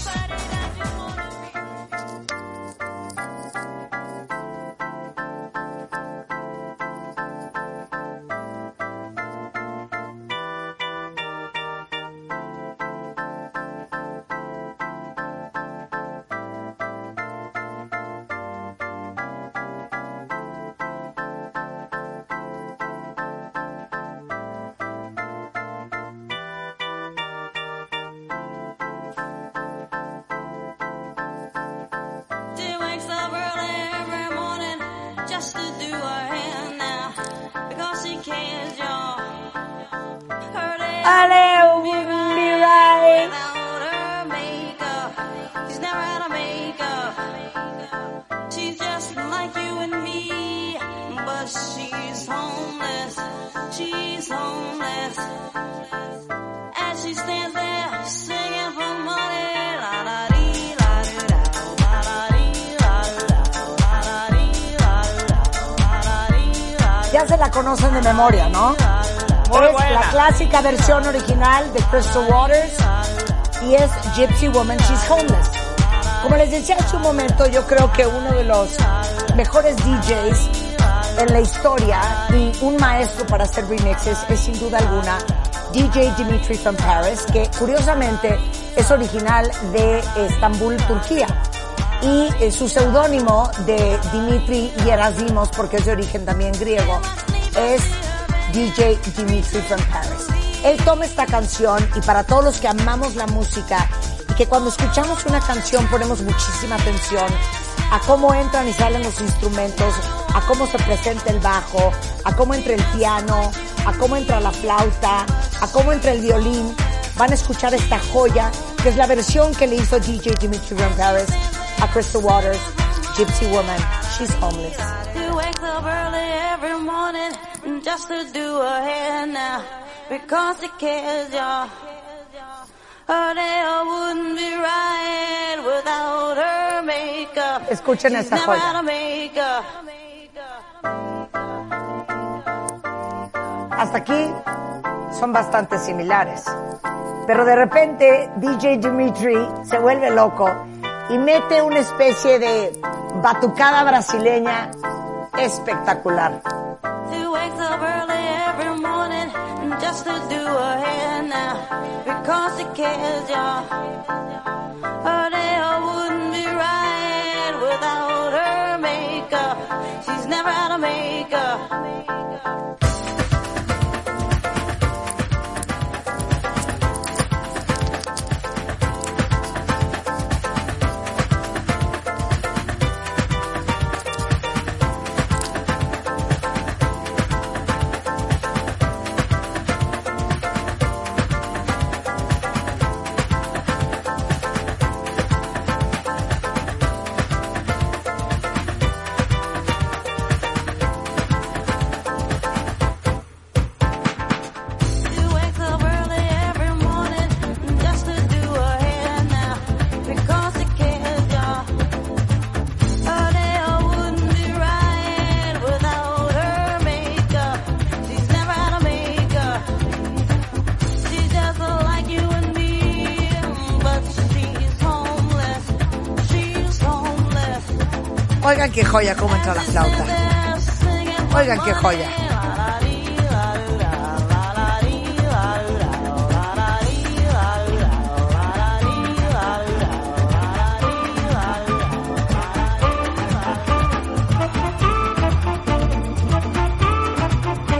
Right. She's just like you and me, but she's homeless. She's homeless. As she stands there singing for money, la la dee la dee da, la la dee la la, la la dee la la, la la dee la Ya se la conocen de memoria, ¿no? Muy es buena. la clásica versión original de Crystal Waters y es Gypsy Woman, She's Homeless. Como les decía hace un momento, yo creo que uno de los mejores DJs en la historia y un maestro para hacer remixes es sin duda alguna DJ Dimitri from Paris, que curiosamente es original de Estambul, Turquía. Y eh, su seudónimo de Dimitri Gerasimos, porque es de origen también griego, es DJ Dimitri from Paris. Él toma esta canción y para todos los que amamos la música y que cuando escuchamos una canción ponemos muchísima atención a cómo entran y salen los instrumentos, a cómo se presenta el bajo, a cómo entra el piano, a cómo entra la flauta, a cómo entra el violín. Van a escuchar esta joya, que es la versión que le hizo DJ Dimitri from Paris a Crystal Waters, Gypsy Woman. She's homeless. Morning just to do her hair now because she cares, y'all. Her day wouldn't be right without her makeup. Escuchen She's esta never joya. makeup. Hasta aquí son bastante similares. Pero de repente DJ Dimitri se vuelve loco y mete una especie de batucada brasileña espectacular. She's never had a makeup. Qué joya cómo entra la flauta. Oigan qué joya.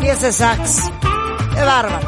Y ese sax. Qué bárbaro.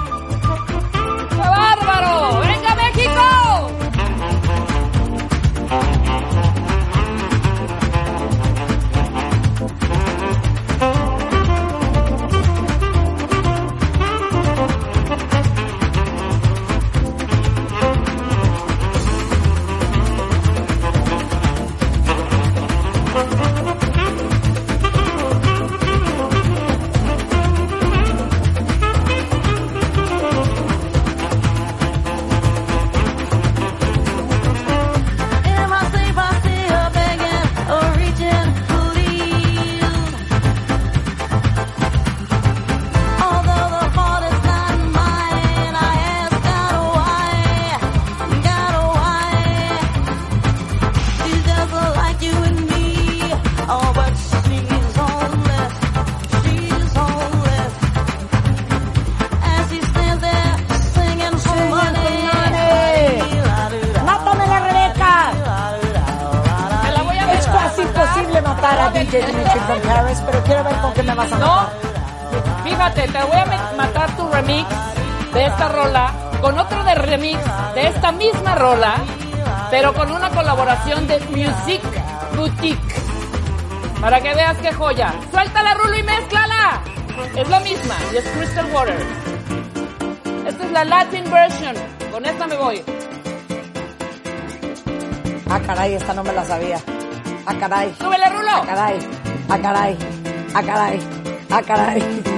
Qué joya. Suéltala, Rulo, y mézclala. Es la misma, y es Crystal Waters. Esta es la Latin version. Con esta me voy. Ah, caray, esta no me la sabía. Ah, caray. ¡Súbele, Rulo! Ah, caray. Ah, caray. Ah, caray. Ah, caray.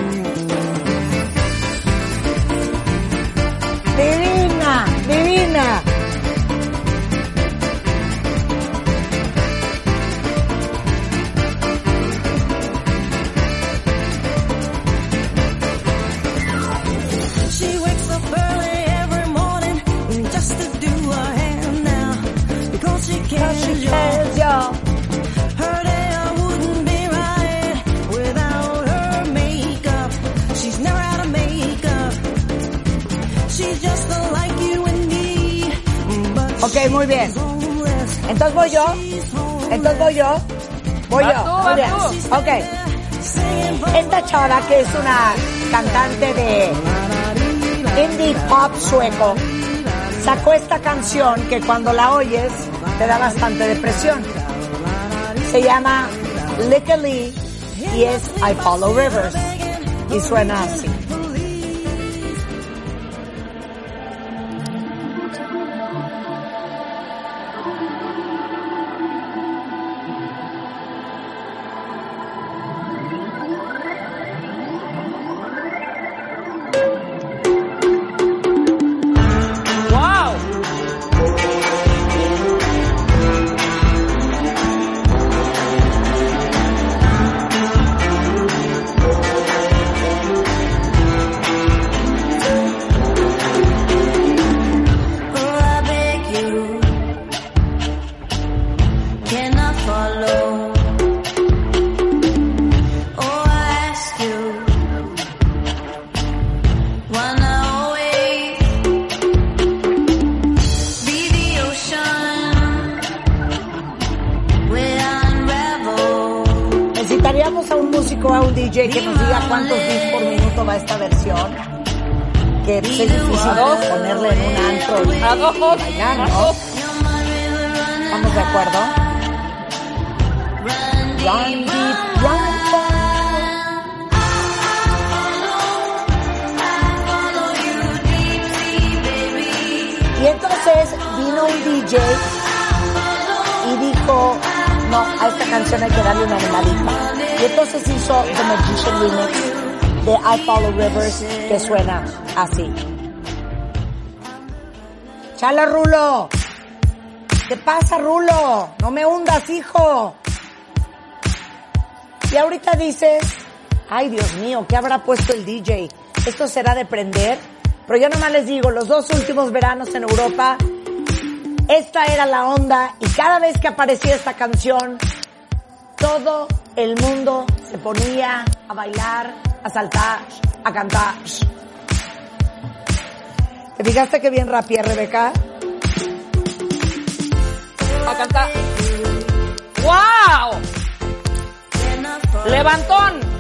Entonces voy yo. Entonces voy yo. Voy yo. Muy bien. Ok. Esta chava que es una cantante de indie pop sueco sacó esta canción que cuando la oyes te da bastante depresión. Se llama Lick Lee y es I Follow Rivers y suena así. Habrá puesto el DJ? Esto será de prender. Pero yo nomás les digo, los dos últimos veranos en Europa, esta era la onda y cada vez que aparecía esta canción, todo el mundo se ponía a bailar, a saltar, a cantar. ¿Te fijaste que bien rapia, Rebeca? A cantar. ¡Wow! Levantón.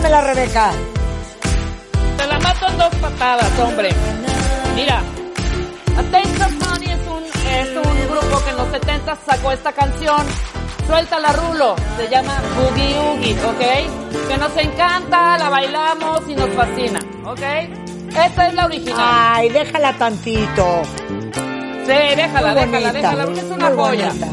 A ver, mátamela, Rebeca. Te la mato en dos patadas, hombre. Mira, A Taste of Honey es un, es un grupo que en los 70 sacó esta canción. Suéltala, Rulo. Se llama Boogie Oogie, ¿ok? Que nos encanta, la bailamos y nos fascina, ¿ok? Esta es la original. Ay, déjala tantito. Sí, déjala, déjala, déjala, porque es una joya. bonita.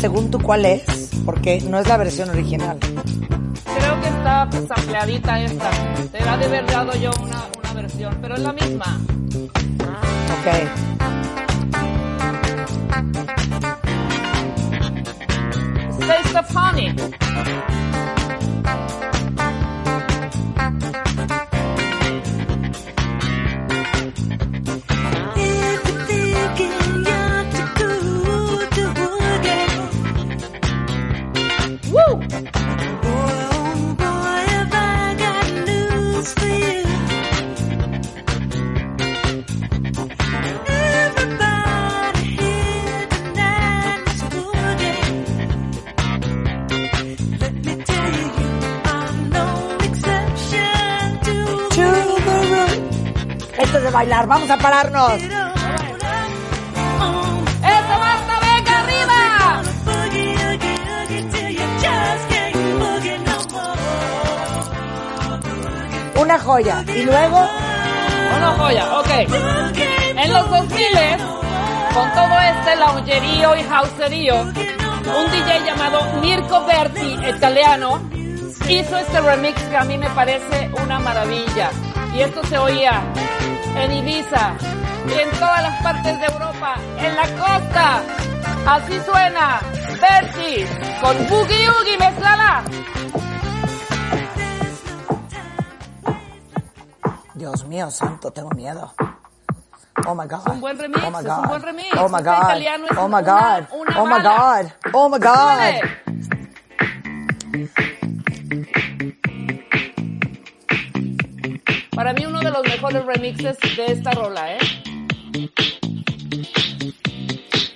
Según tú cuál es, porque no es la versión original. Creo que está pues, ampliadita esta. Te la de haber dado yo una, una versión, pero es la misma. Ok. Taste of Vamos a pararnos. ¡Eso basta! ¡Venga arriba! Una joya. Y luego. Una joya, ok. En los 2000 con todo este laullerío y houserío, un DJ llamado Mirko Berti, italiano, hizo este remix que a mí me parece una maravilla. Y esto se oía en Ibiza y en todas las partes de Europa, en la costa. Así suena Berti con Boogie Oogie, mezclala. Dios mío santo, tengo miedo. Oh my God. Un buen remix, Oh my God. un buen remix. Oh my God. Oh my God. Oh my. God. Oh my God. Los remixes de esta rola, ¿eh?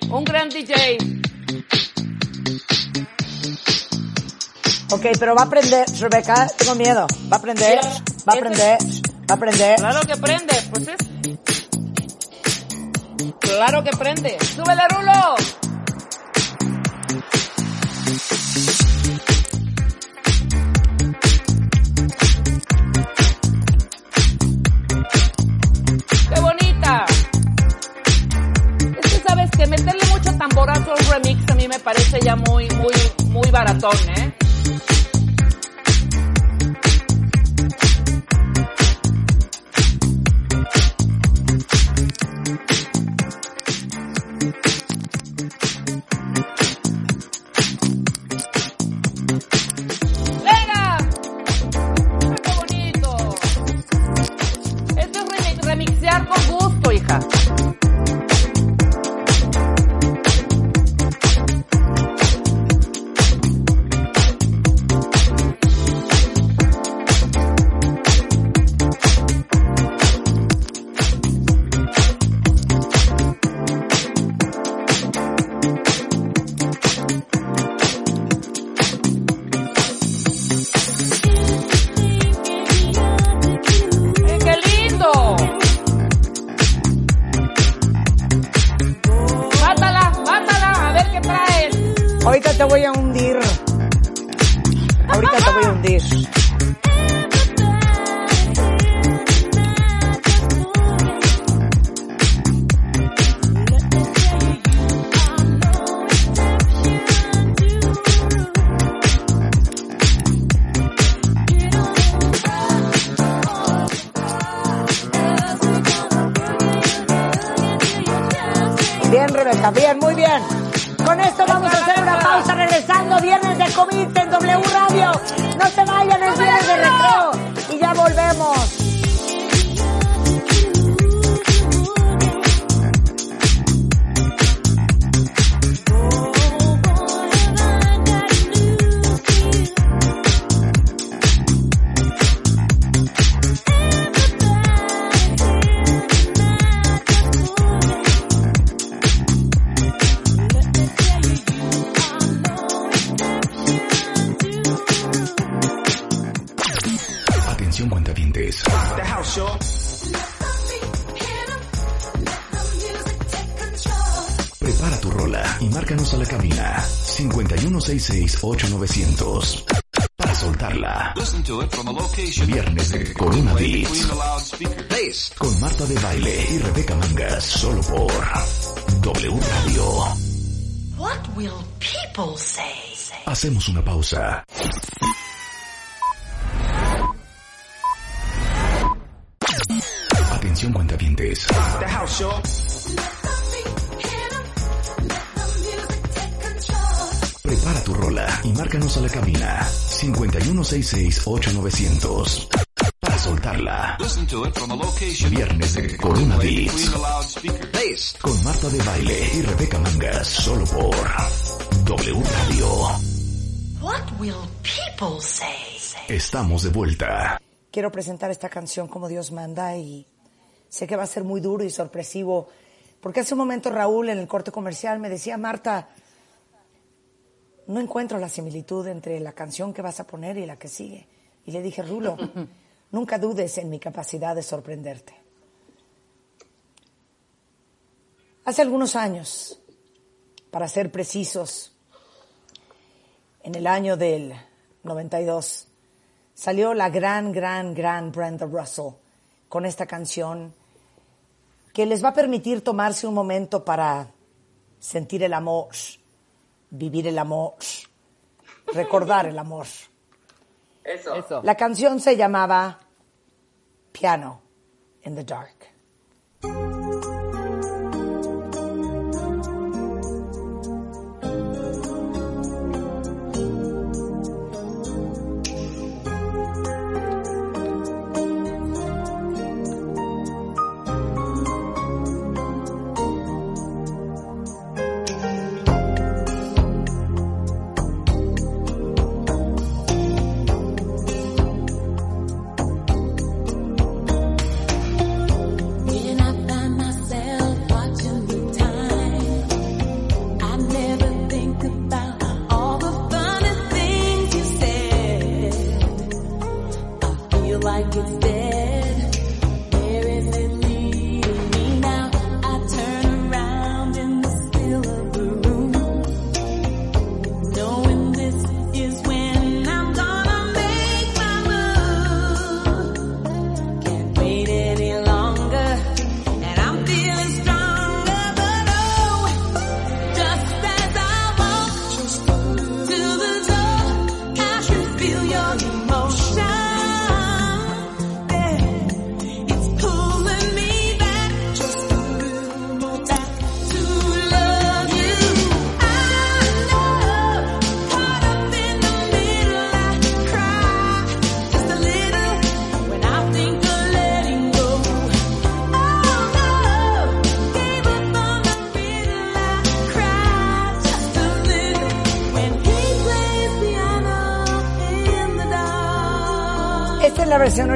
Un gran DJ. Ok, pero va a aprender, Rebeca, tengo miedo. Va a aprender, va a aprender, va a aprender. Claro que prende, pues es. Claro que prende. ¡Súbele, Rulo! Parece ya muy, muy, muy baratón, ¿eh? Hacemos una pausa. Atención cuentavientes. Prepara tu rola y márcanos a la cabina 5166-8900 para soltarla. Viernes de Corona Beats con Marta de Baile y Rebeca Mangas solo por W Radio. Will people say? Estamos de vuelta. Quiero presentar esta canción como Dios manda y sé que va a ser muy duro y sorpresivo. Porque hace un momento Raúl en el corte comercial me decía, Marta, no encuentro la similitud entre la canción que vas a poner y la que sigue. Y le dije, Rulo, nunca dudes en mi capacidad de sorprenderte. Hace algunos años, para ser precisos, en el año del 92, salió la gran, gran, gran Brenda Russell con esta canción que les va a permitir tomarse un momento para sentir el amor, vivir el amor, recordar el amor. Eso. La canción se llamaba Piano in the Dark.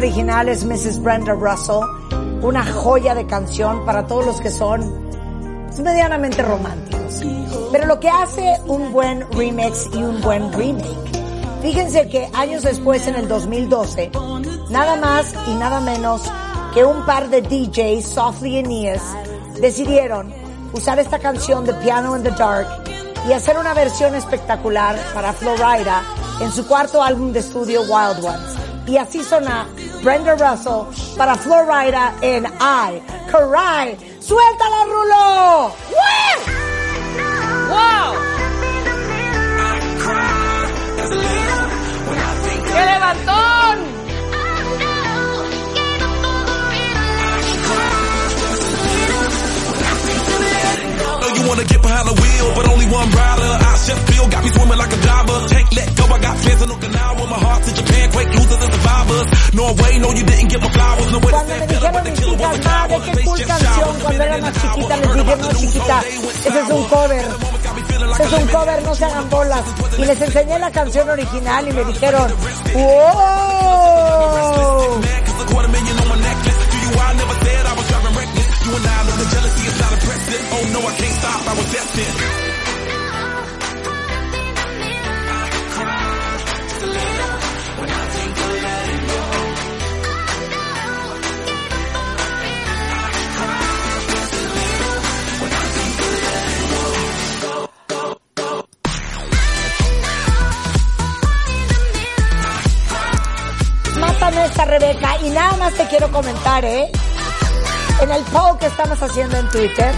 Original, es Mrs. Brenda Russell, una joya de canción para todos los que son medianamente románticos. Pero lo que hace un buen remix y un buen remake, fíjense que años después, en el 2012, nada más y nada menos que un par de DJs, Softly y Nias, decidieron usar esta canción de Piano in the Dark y hacer una versión espectacular para Florida en su cuarto álbum de estudio Wild Ones. Y así suena Brenda Russell para Florida en I Cry. ¡Suéltala, Rulo! ¡Wow! ¡Qué levantón! Wanna get behind the wheel, but only one rider. I just feel got me swimming like a diver. Can't let go, I got plans in Okinawa. My heart to Japan, quake losers and survivors. Norway, no, you didn't get my flowers. No way to stand better, but the killer was a coward. Qué cool canción cuando era más chiquita, les dije, no chiquita, ese es un cover. Ese es un cover, no se hagan bolas. Y les enseñé la canción original y me dijeron, ¡Wow! And I know the jealousy is not impressive. Oh no, I can't stop, I was destined. Mátame esta Rebeca y nada más te quiero comentar, ¿eh? En el poll que estamos haciendo en Twitter,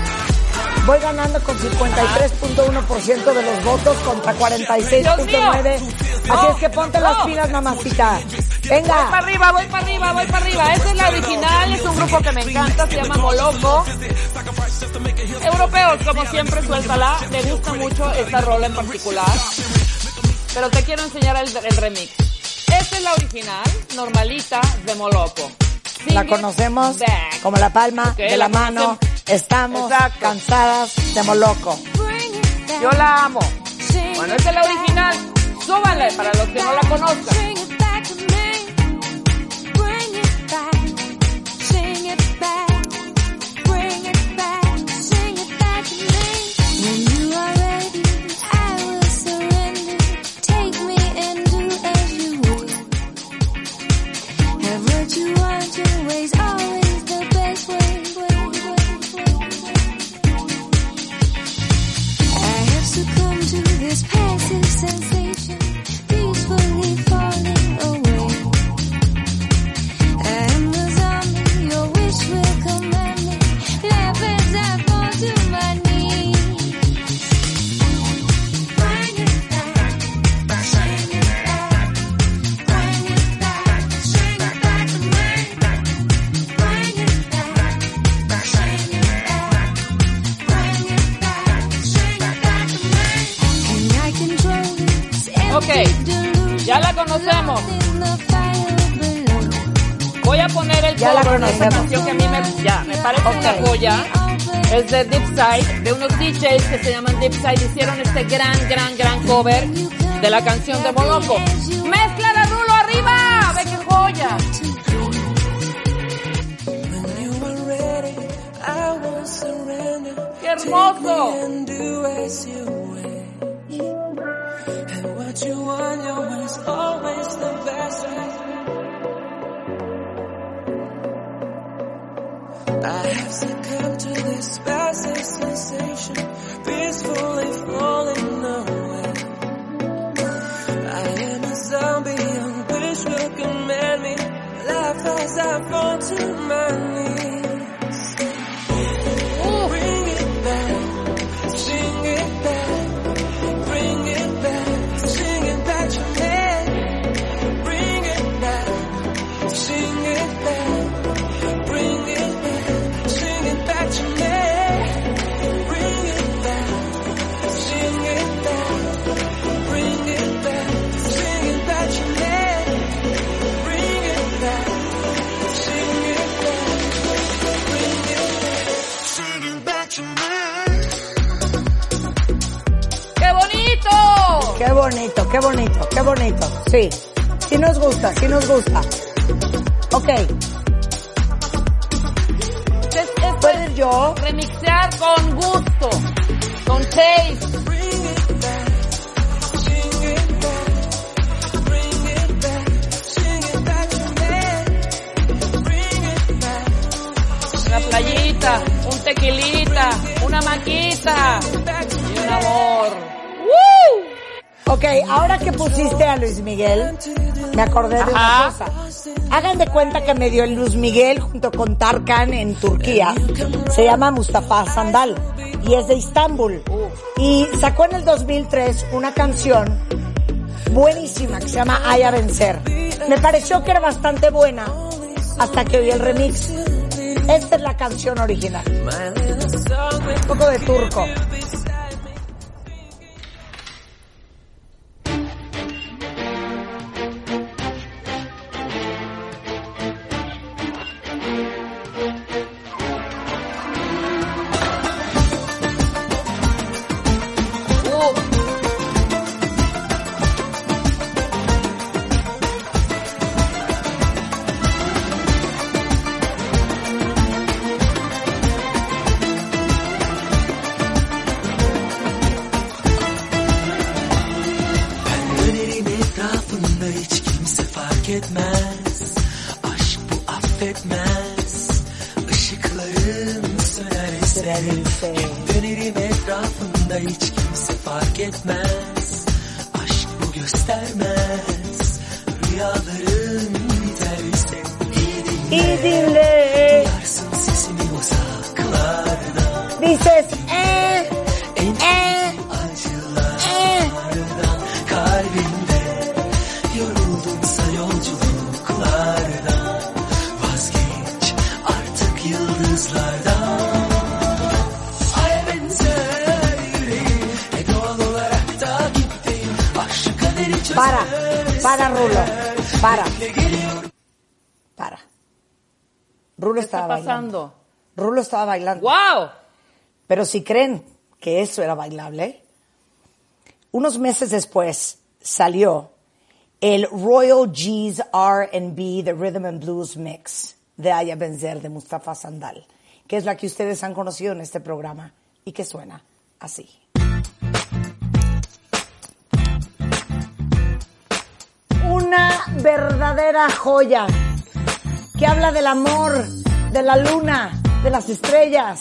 voy ganando con 53.1% de los votos contra 46.9%. Así es que ponte las pilas, mamacita. Voy Venga. para arriba, voy para arriba, voy para arriba. Esta es la original, es un grupo que me encanta, se llama Moloco. Europeos, como siempre, suéltala. Me gusta mucho esta rola en particular. Pero te quiero enseñar el, el remix. Esta es la original, normalita, de Moloco. La conocemos como la palma de la la mano. Estamos Exacto. cansadas de Moloco. Yo la amo. Bueno, esta es la original. Súbanle para los que no la conozcan. I have succumbed conocemos. Voy a poner el Ya cover de esta canción que a mí me, ya, me parece una Ok. joya. Es de Deep Side, de unos DJs que se llaman Deep Side. Hicieron este gran, gran, gran cover de la canción de Moloco. ¡Mezcla de Rulo arriba! ¡Ve qué joya! ¡Qué hermoso! Way is always the best. I have succumbed to this spastic sensation, peacefully falling away. I am a zombie, young wish will command me. Laugh as I fall to my knees. Bonito, qué bonito, qué bonito. Sí, sí nos gusta, sí nos gusta. Ok, Es, es ¿puedes yo? remixear con gusto, con taste. Una playita, un tequilita, una maquita y un amor. Ok, ahora que pusiste a Luis Miguel, me acordé de una cosa. Hagan de cuenta que me dio el Luis Miguel junto con Tarkan en Turquía. Se llama Mustafa Sandal y es de Istambul. Y sacó en el 2003 una canción buenísima que se llama Ay a vencer. Me pareció que era bastante buena hasta que oí el remix. Esta es la canción original. Un poco de turco. Pero si creen que eso era bailable, unos meses después salió el Royal G's R&B The Rhythm and Blues Mix de Aya Benzer de Mustafa Sandal, que es la que ustedes han conocido en este programa y que suena así. Una verdadera joya que habla del amor, de la luna, de las estrellas,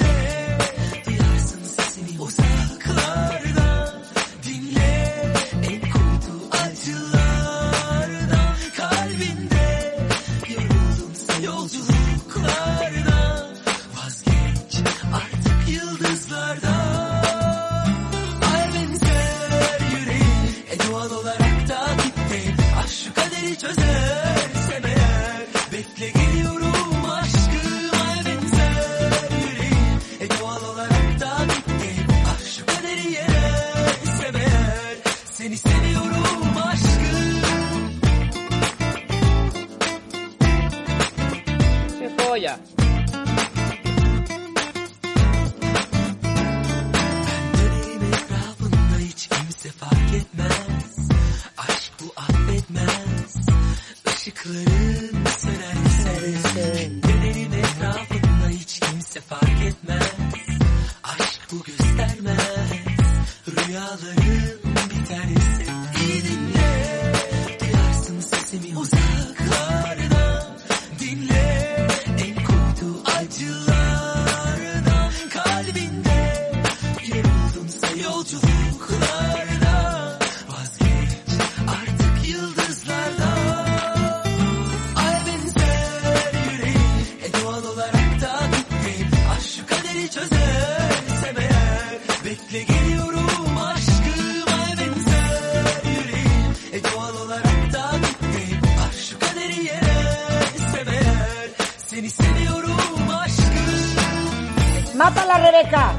Mátala, Rebeca.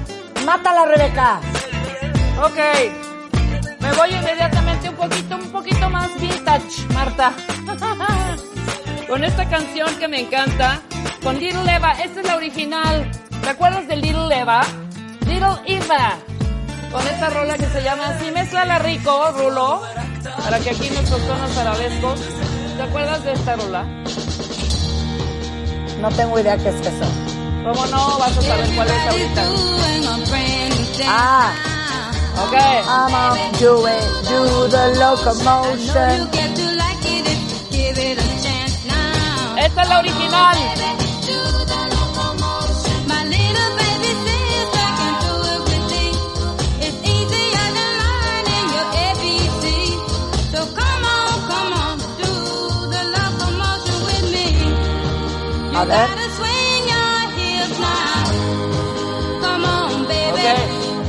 Mátala, Rebeca. Ok. Me voy inmediatamente un poquito, un poquito más vintage, Marta. con esta canción que me encanta, con Little Eva. Esta es la original. ¿Te acuerdas de Little Eva? Little Eva. Con esta rola que se llama así. Mézclala rico, Rulo. Para que aquí nuestros tonos arabescos. ¿Te acuerdas de esta rola? No tengo idea qué es eso. ¿Cómo no? Vas a saber cuál es ahorita. Ah. Ok. I'm on do it, do the locomotion. Esta es la original.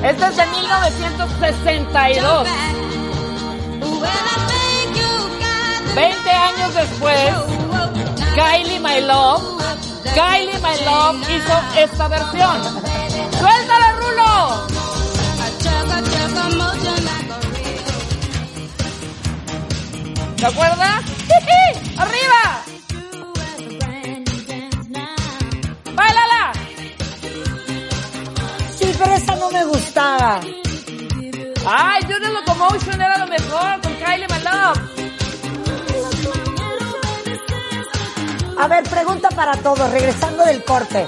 Esta es de 1962. Well, I think you got the 20 años después, Kylie My Love, Kylie My Love hizo esta versión. ¡Suéltala, Rulo! chugga chugga motion like a real. ¿Te acuerdas? ¡Jiji! ¡Arriba! No me gustaba. ¡Ay, the Locomotion era lo mejor con Kylie My Love! A ver, pregunta para todos, regresando del corte.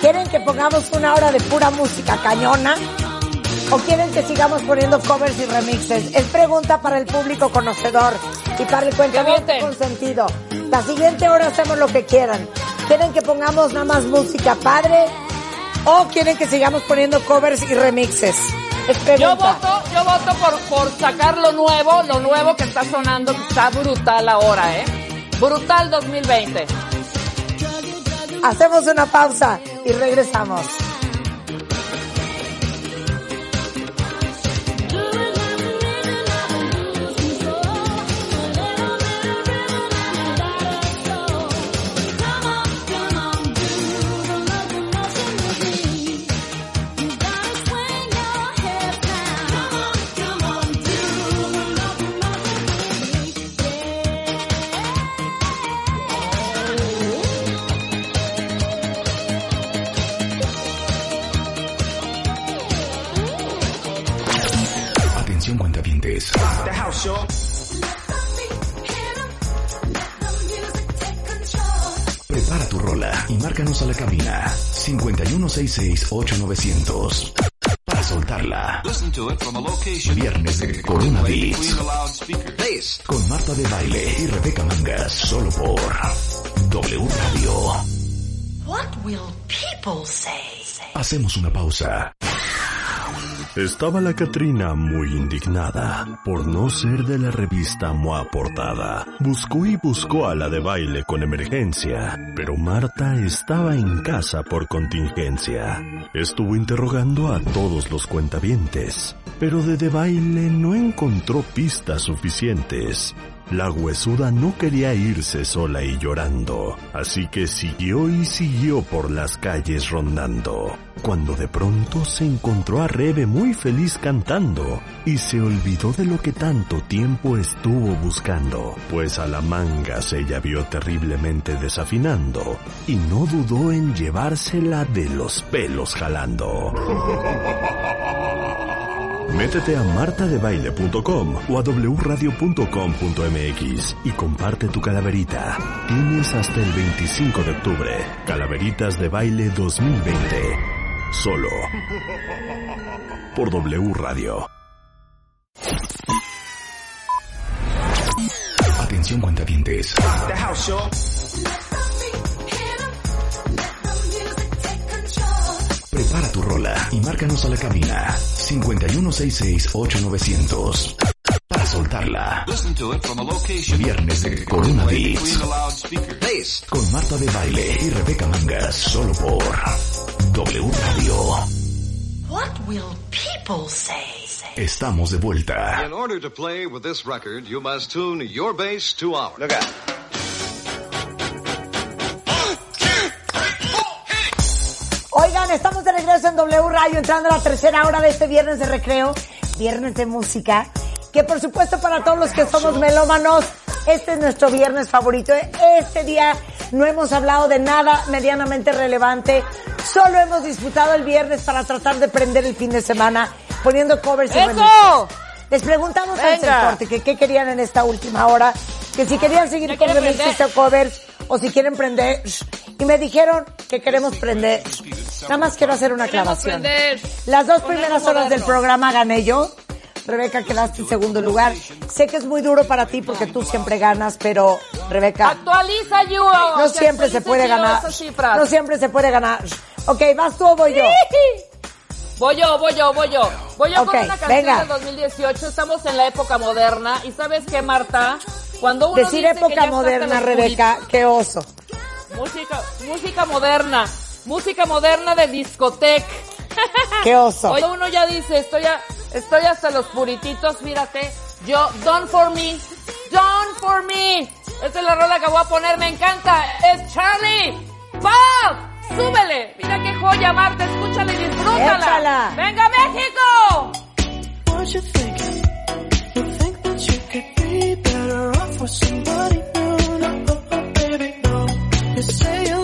¿Quieren que pongamos una hora de pura música cañona? ¿O quieren que sigamos poniendo covers y remixes? Es pregunta para el público conocedor y para el cuentaviente consentido. La siguiente hora hacemos lo que quieran. ¿Quieren que pongamos nada más música padre? ¿O quieren que sigamos poniendo covers y remixes? Es Yo voto, yo voto por, por sacar lo nuevo, lo nuevo que está sonando, que está brutal ahora, ¿eh? Brutal 2020. Hacemos una pausa y regresamos. La cabina 5166-8900 para soltarla. Viernes de Corona Beats con Marta de Baile y Rebeca Mangas solo por W Radio. What will people say? Hacemos una pausa. Estaba la Catrina muy indignada por no ser de la revista MOA Portada. Buscó y buscó a la de baile con emergencia, pero Marta estaba en casa por contingencia. Estuvo interrogando a todos los cuentavientes, pero de de baile no encontró pistas suficientes. La huesuda no quería irse sola y llorando, así que siguió y siguió por las calles rondando, cuando de pronto se encontró a Rebe muy feliz cantando, y se olvidó de lo que tanto tiempo estuvo buscando, pues a la manga se ella vio terriblemente desafinando, y no dudó en llevársela de los pelos jalando. Métete a martadebaile.com o a wradio.com.mx y comparte tu calaverita. Tienes hasta el 25 de octubre. Calaveritas de Baile 2020. Solo. Por W Radio. Atención cuentavientes. Prepara tu rola y márcanos a la cabina 5166-8900 para soltarla. Listen to it from a location Viernes de Corona Beats con Marta de Baile y Rebeca Mangas solo por W Radio. What will people say? Estamos de vuelta. In order to play with this record, you must tune your bass to ours. Look out. Regreso en W Radio, entrando a la tercera hora de este viernes de recreo, viernes de música, que por supuesto para todos los que somos melómanos, este es nuestro viernes favorito. Este día no hemos hablado de nada medianamente relevante, solo hemos disfrutado el viernes para tratar de prender el fin de semana, poniendo covers remixes. Les preguntamos Venga. corte que qué querían en esta última hora, que si querían seguir ¿Me con o covers, o si quieren prender, y me dijeron que queremos prender. Nada más quiero hacer una aclaración. Las dos primeras horas del programa gané yo. Rebeca, quedaste en segundo lugar. Sé que es muy duro para ti porque tú siempre ganas, pero Rebeca, Actualiza, you. no siempre se puede ganar. No siempre se puede ganar. Ok, ¿vas tú o voy yo? Voy yo, voy yo, voy yo. Voy yo Ok, con una canción venga. del 2018. Estamos en la época moderna. ¿Y sabes qué, Marta? Cuando uno Decir dice que ya época moderna, Rebeca, qué oso. Música, música moderna. Música moderna de discoteca. Qué oso. Oye, uno ya dice, estoy, a- estoy hasta los purititos, fíjate. Yo, Done for me, Done for me. Esta es la rola que voy a poner, me encanta. Es Charlie. ¡Pop! ¡Súbele! Mira qué joya, Marta, escúchala y disfrútala. Échala. ¡Venga, México! With somebody new? No, oh, oh, baby, no. You say you're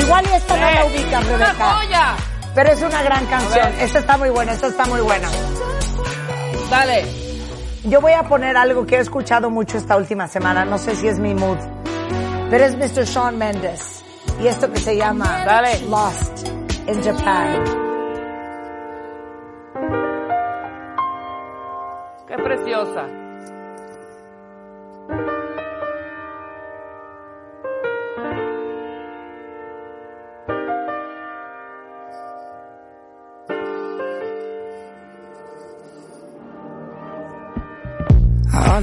Igual y esta no la Eh, ubicas, ¡Una Rebeca. Pero es una gran canción. Esta está muy buena, esta está muy buena. Dale. Yo voy a poner algo que he escuchado mucho esta última semana, no sé si es mi mood, pero es Mr. Sean Mendes. Y esto que se llama Dale. Lost in Japan. ¡Qué preciosa!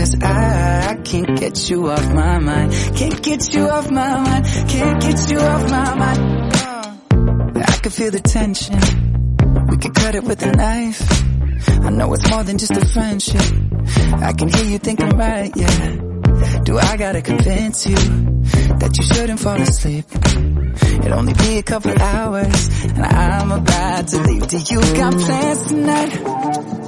Cause I can't get you off my mind. Can't get you off my mind. Can't get you off my mind. Uh, I can feel the tension. We could cut it with a knife. I know it's more than just a friendship. I can hear you thinking right, yeah. Do I gotta convince you that you shouldn't fall asleep? It'll only be a couple hours and I'm about to leave. Do you got plans tonight?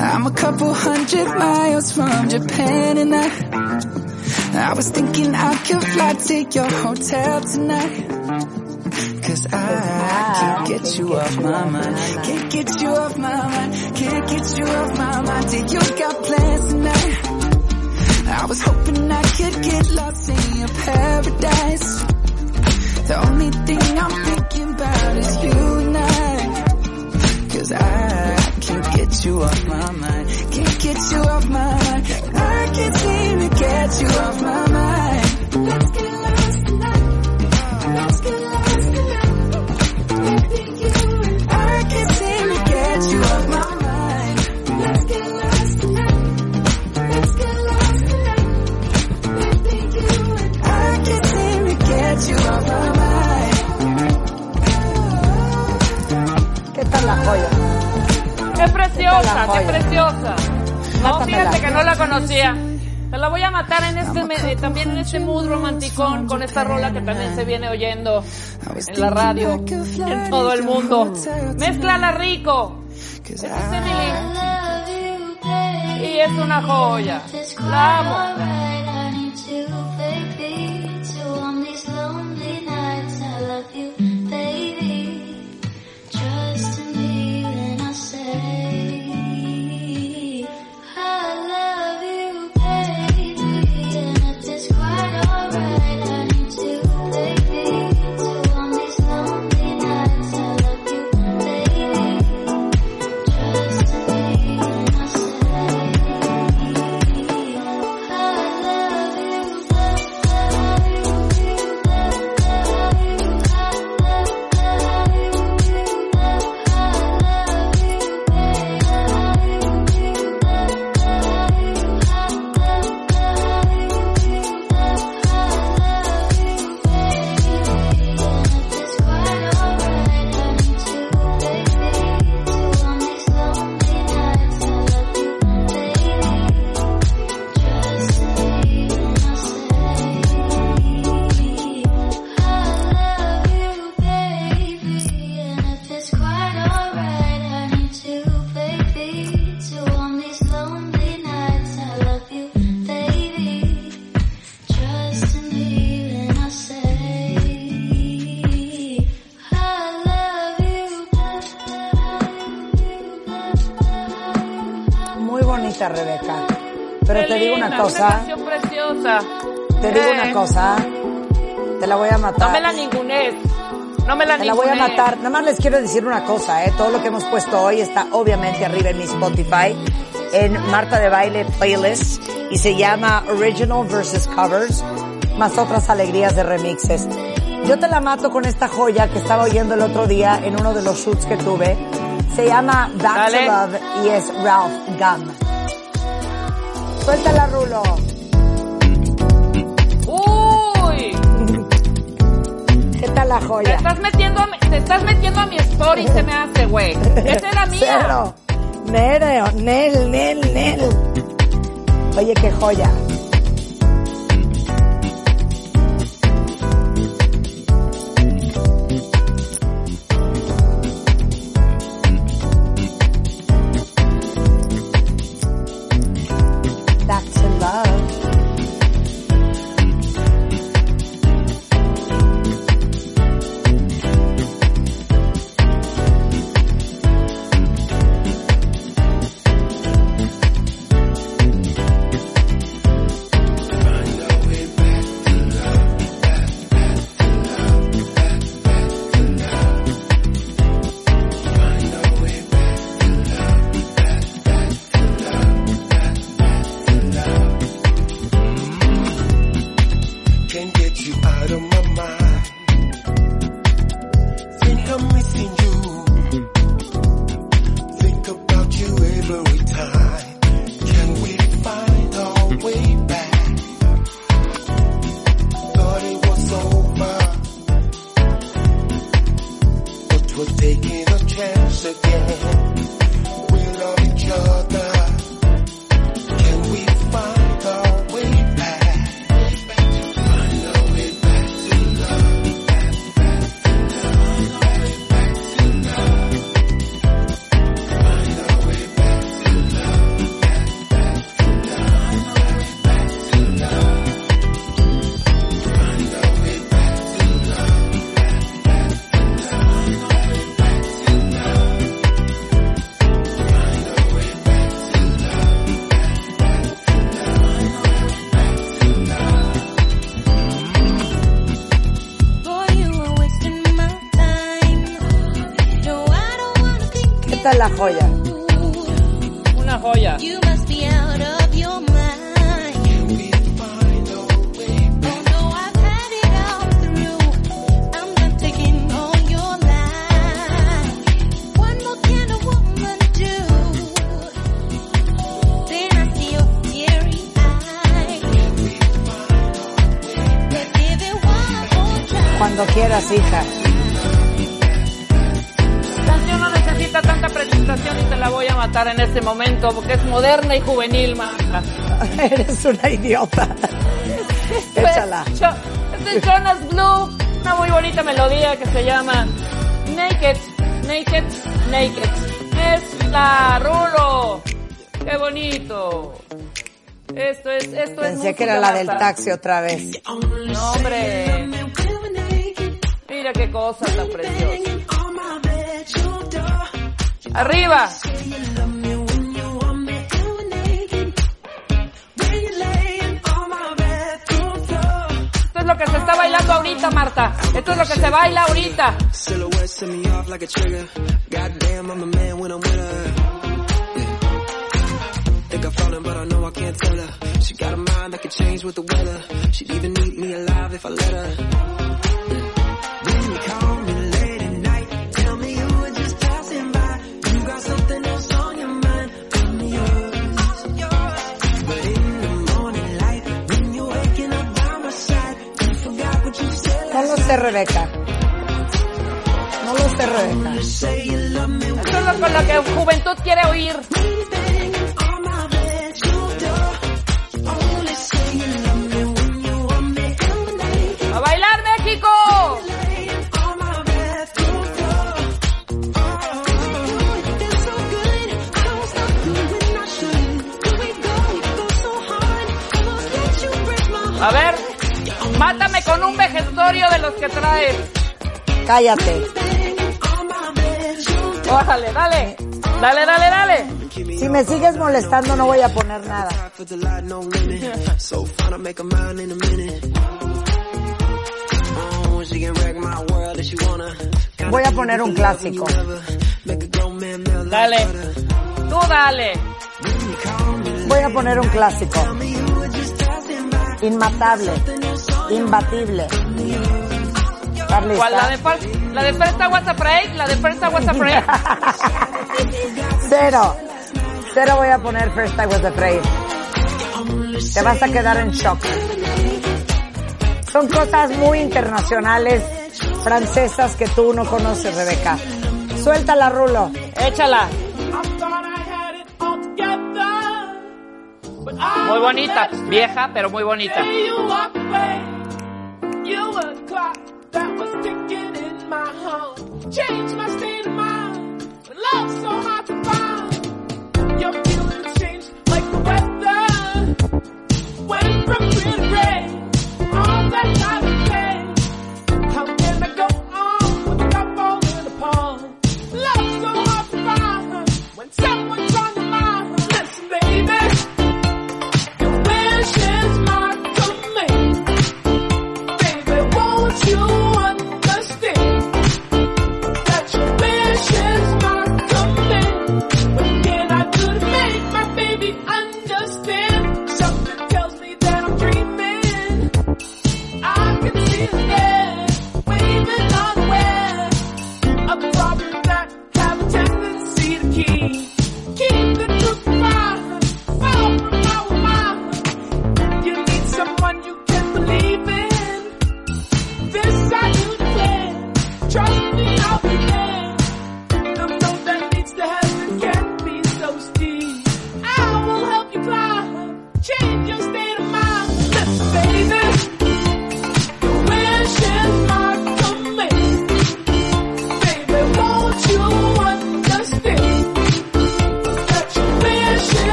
I'm a couple hundred miles from Japan and I I was thinking I could fly to your hotel tonight Cause I can't get you off my mind Can't get you off my mind Can't get you off my mind Do you got plans tonight? I was hoping I could get lost in your paradise. The only thing I'm thinking about is you and I. Cause I can't get you off my mind. Can't get you off my mind. I can't seem to get you off my mind. Let's get lost tonight. Let's get lost tonight. I can't seem to get you off my mind. Let's get lost tonight. Let's get lost tonight. I can't seem to get you off my mind. ¿Qué tal la? ¡Qué preciosa, qué preciosa! No, fíjate que no la conocía. Te la voy a matar en este, eh, también en este mood romanticón con esta rola que también se viene oyendo en la radio, en todo el mundo. Mézclala rico. Es Emily. Y es una joya. La amo. Digo una cosa, canción preciosa. te digo Eh, una cosa, te la voy a No matar. me la ningunees. No me la Te la voy a matar. Nada más les quiero decir una cosa, ¿eh? Todo lo que hemos puesto hoy está obviamente arriba en mi Spotify, en Marta de Baile Playlist, y se llama Original versus Covers, más otras alegrías de remixes. Yo te la mato con esta joya que estaba oyendo el otro día en uno de los shoots que tuve. Se llama Back to Love y es Ralph Gum. Suéltala, Rulo. Uy, ¿Qué tal la te joya? estás metiendo a mi, te estás metiendo a mi story, se me hace, güey. Esa era mía. Cero. Nero, Nel, Nel, Nel. Oye, qué joya. La joya. Porque es moderna y juvenil, Marta. Eres una idiota. Échala. Pues, Yo- Este es Jonas Blue, una muy bonita melodía que se llama Naked, Naked, Naked. Es la Rulo. Qué bonito. Esto es, esto es Pensé que música, era la del taxi otra vez. No, hombre. Mira qué cosa tan preciosa. Arriba. Esto es lo que se baila ahorita. Can't tell her. She got a mind that could change with the weather. She'd even eat me alive if I let her. Sé, Rebeca. No lo sé, Rebeca. Esto es lo con lo que juventud quiere oír. ¡A bailar, México! A ver, mátame con un de los que traes. Cállate. Órale, dale. Dale, dale, dale. Si me sigues molestando no voy a poner nada. Voy a poner un clásico. Dale. Tú dale. Voy a poner un clásico. Inmatable. Imbatible. ¿Cuál? La de, la de First What's Break, la de First What's Break. Cero. Cero voy a poner First I Was Afraid. Te vas a quedar en shock. Son cosas muy internacionales, francesas que tú no conoces, Rebeca. Suéltala, Rulo. Échala. Muy bonita, vieja, pero muy bonita.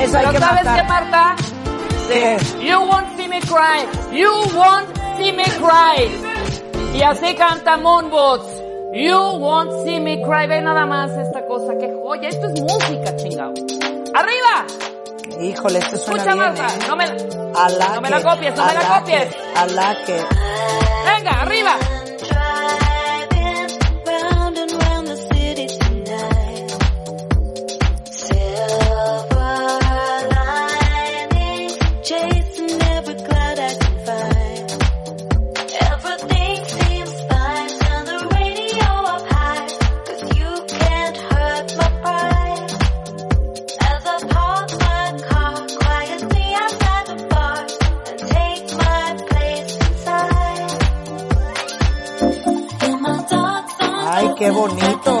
Eso hay Pero que ¿sabes matar. qué, Marta? ¿Qué? You won't see me cry. You won't see me cry. Y así canta Moonboots. You won't see me cry. Ve nada más esta cosa. Qué joya. Esto es música, chingado. ¡Arriba! Híjole, esto suena Escucha, bien, Marta. ¿eh? No me, la no me la copies, no me la copies. Venga, arriba.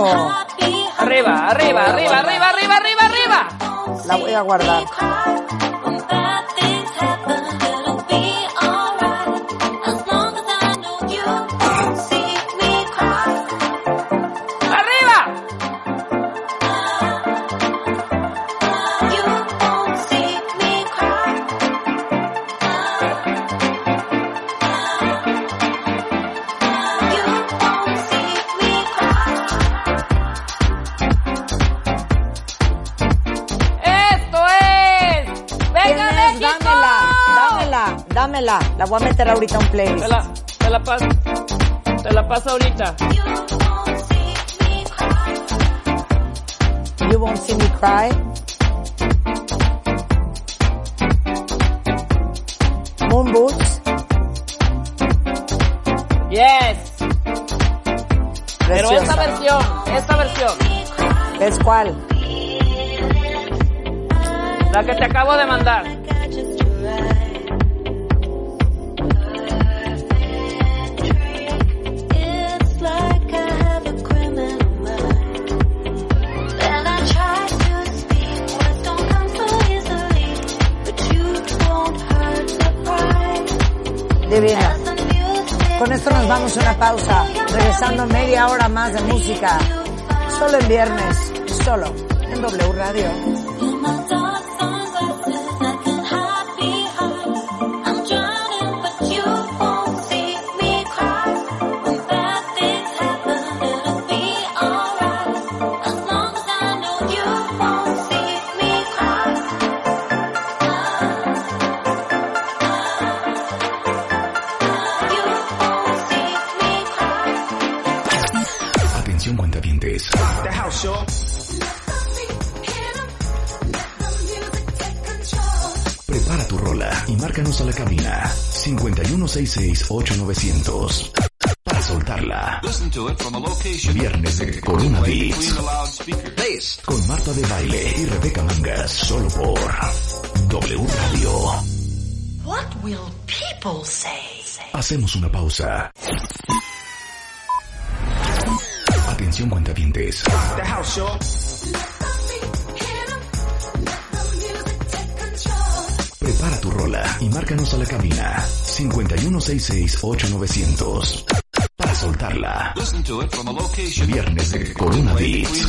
Arriba, arriba, arriba, arriba, arriba, arriba, arriba. La voy a guardar. Voy a meter ahorita un playlist. Te la, te la paso. Te la paso ahorita. You won't see me cry. Moon Boots. Yes. Pero esta versión, esta versión, ¿Es cuál? la que te acabo de mandar. Vamos a una pausa. Regresando media hora más de música. Solo en viernes. Solo en W Radio. 5166-8900 para soltarla. Viernes de Corona Beats con Marta de Baile y Rebeca Mangas solo por W Radio. What will people say? Hacemos una pausa. Atención cuentavientes. Prepara tu rola y márcanos a la cabina 5166-8900 para soltarla. Listen to it from a location Viernes de Corona Beats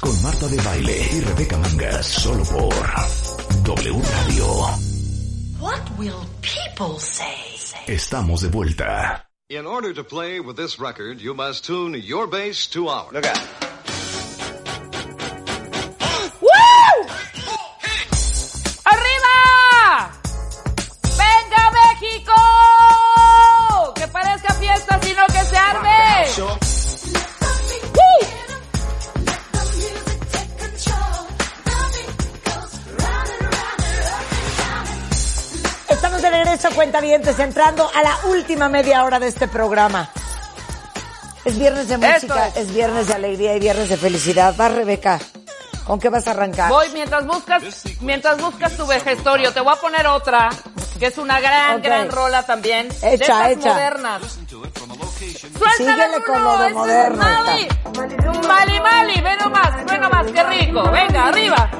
con Marta de Baile y Rebeca Mangas solo por W Radio. What will people say? Estamos de vuelta. In order to play with this record, you must tune your bass to ours. Look out. cuentavientes, entrando a la última media hora de este programa. Es viernes de música, es. es. viernes de alegría y viernes de felicidad. Va, Rebeca. ¿Con qué vas a arrancar? Voy mientras buscas, mientras buscas tu vejestorio. Te voy a poner otra, que es una gran, okay. gran rola también. Hecha, de hecha. modernas. Suéltale con lo de moderno. Mali. Mali, Mali, ve nomás, ve nomás, qué rico. Venga, arriba.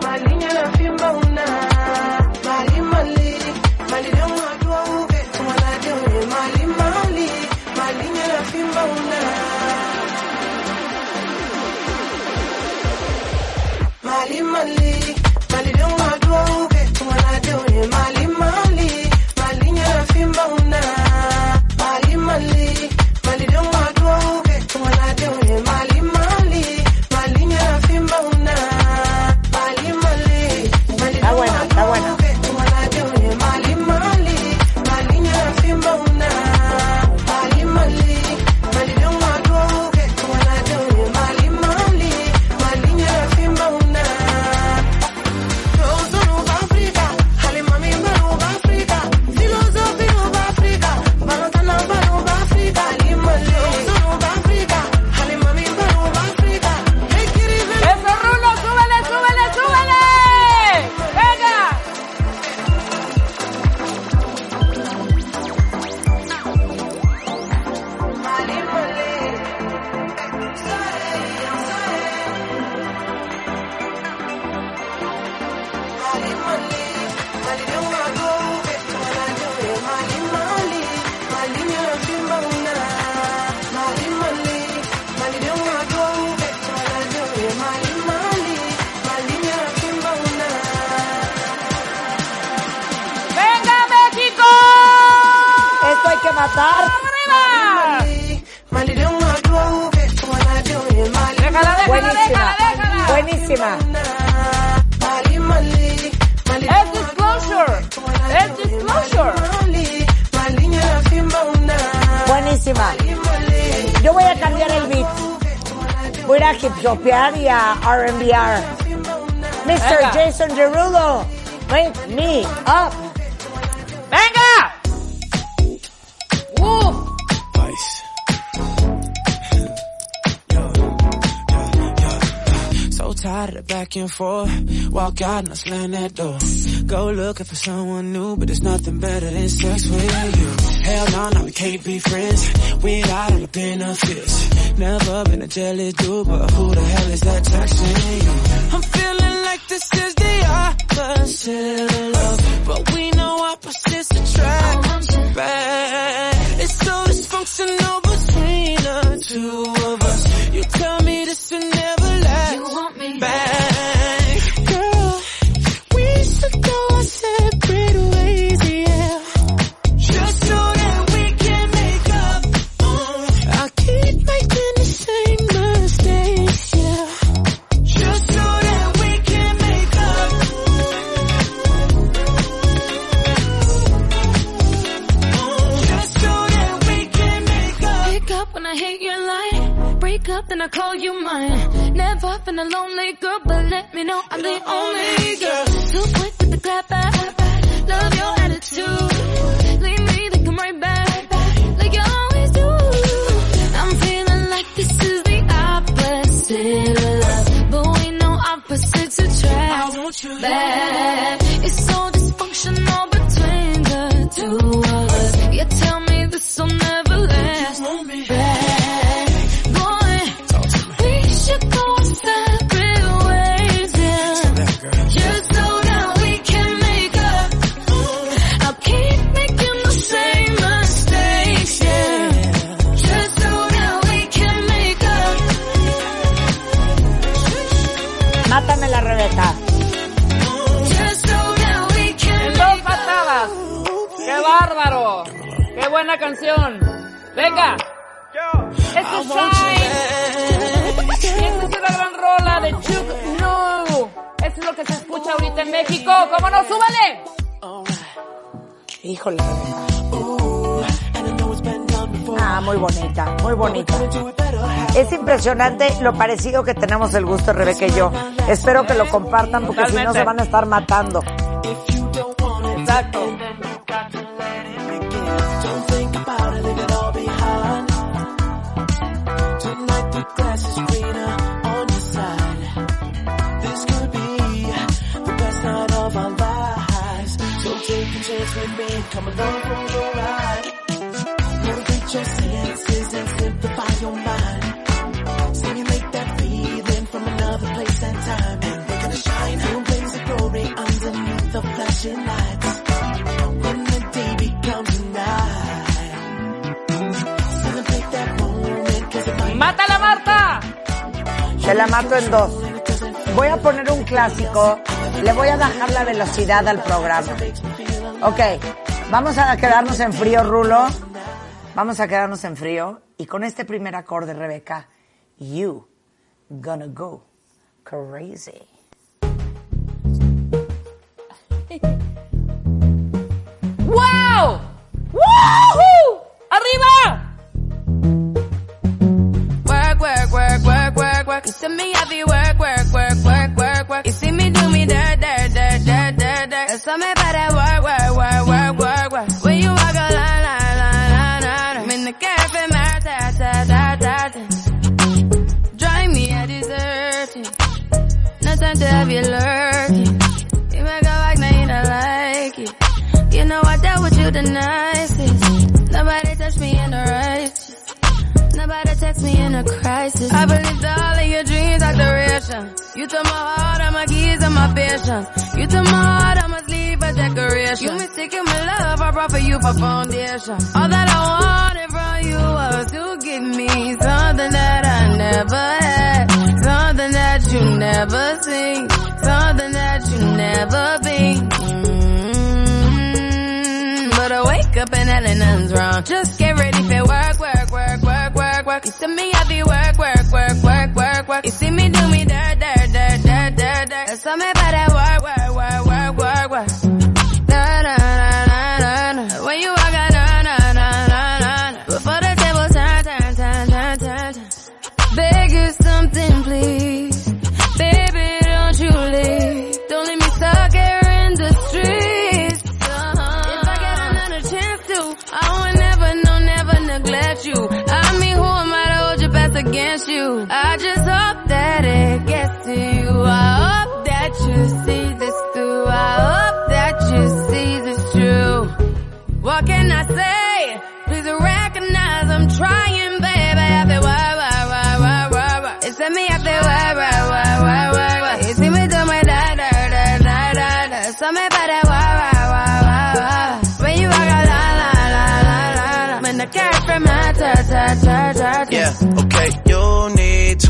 looking for. Walk out and I slam that door. Go looking for someone new, but there's nothing better than sex with you. Hell no, no, we can't be friends. We out on the benefits. Never been a jealous dude, but who the hell is that texting you? I'm feeling like this is the opposite of love, but we impresionante lo parecido que tenemos el gusto, Rebeca y yo. Espero que lo compartan porque si no se van a estar matando. En dos. Voy a poner un clásico. Le voy a bajar la velocidad al programa. Ok, vamos a quedarnos en frío, Rulo. Vamos a quedarnos en frío. Y con este primer acorde, Rebeca, you gonna go crazy. ¡Wow! ¡Woohoo! ¡Arriba! You see me happy work, work, work, work, work, work. You see me do me dirt, dirt, dirt, dirt, dirt, dirt. There's something about that work, work, work, work, work, work. When you walk a line, line, line, line, line. I'm in the cafe, my ta, ta, ta, ta, ta. Drive me a deserting. No time to have you lurking. You make a back, now you don't like it. You know I dealt with you the Me in a crisis. I believed all of your dreams are duration. You took my heart, all my keys, and my patience. You took my heart, I must leave a decoration. You mistaken my love, I brought for you for foundation. All that I wanted from you was to give me something that I never had. Something that you never seen. Something that you never been. Mm, But I wake up and nothing's wrong. Just get ready for work, work, work, work. You see me happy work, work, work, work, work, work. You see me do me dirt, dirt, dirt, dirt, dirt, dirt. There's something about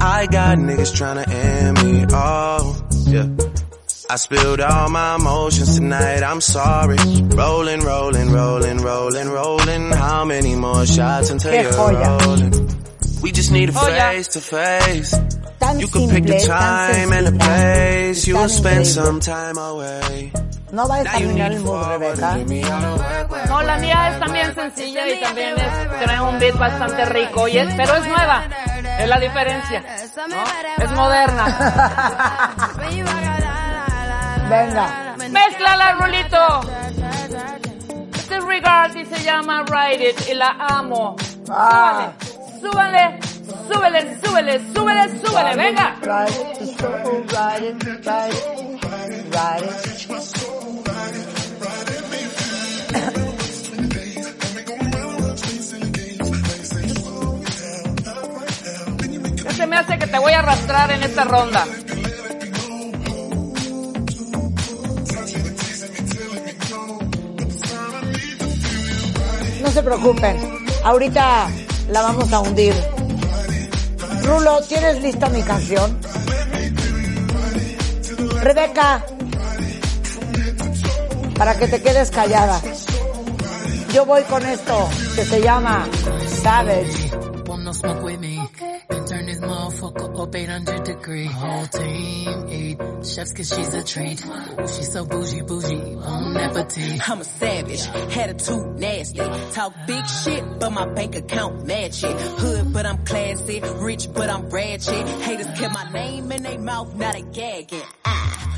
I got niggas tryna end me. Oh, yeah. I spilled all my emotions tonight, I'm sorry. Rolling, rolling, rolling, rolling, rolling. How many more shots until Qué you're joya. rolling? We just need a Joya. face to face. Tan You can pick the simple, time and the place. You'll spend increíble. some time away. No vayas a arruinar el mood, Rebeca. No, la mía es también sencilla y también es, trae un beat bastante rico, y es- pero es nueva. Es la diferencia. ¿no? Es moderna. Venga. Mézclala, Rulito. Este es Regard y se llama Ride It y la amo. Ah. Súbale, súbele, súbele, súbele, súbele, venga. Ride it, ride it, ride it, se me hace que te voy a arrastrar en esta ronda? No se preocupen, ahorita la vamos a hundir. Rulo, ¿tienes lista mi canción? Rebeca, para que te quedes callada. Yo voy con esto que se llama Savage. This motherfucker up 800 degree. Whole team eat chefs cause she's a treat. Ooh, she's so bougie, bougie, on appetite. I'm a savage, attitude nasty. Talk big shit, but my bank account match it. Hood, but I'm classy. Rich, but I'm ratchet. Haters kept my name in their mouth, not a gagging. Ah,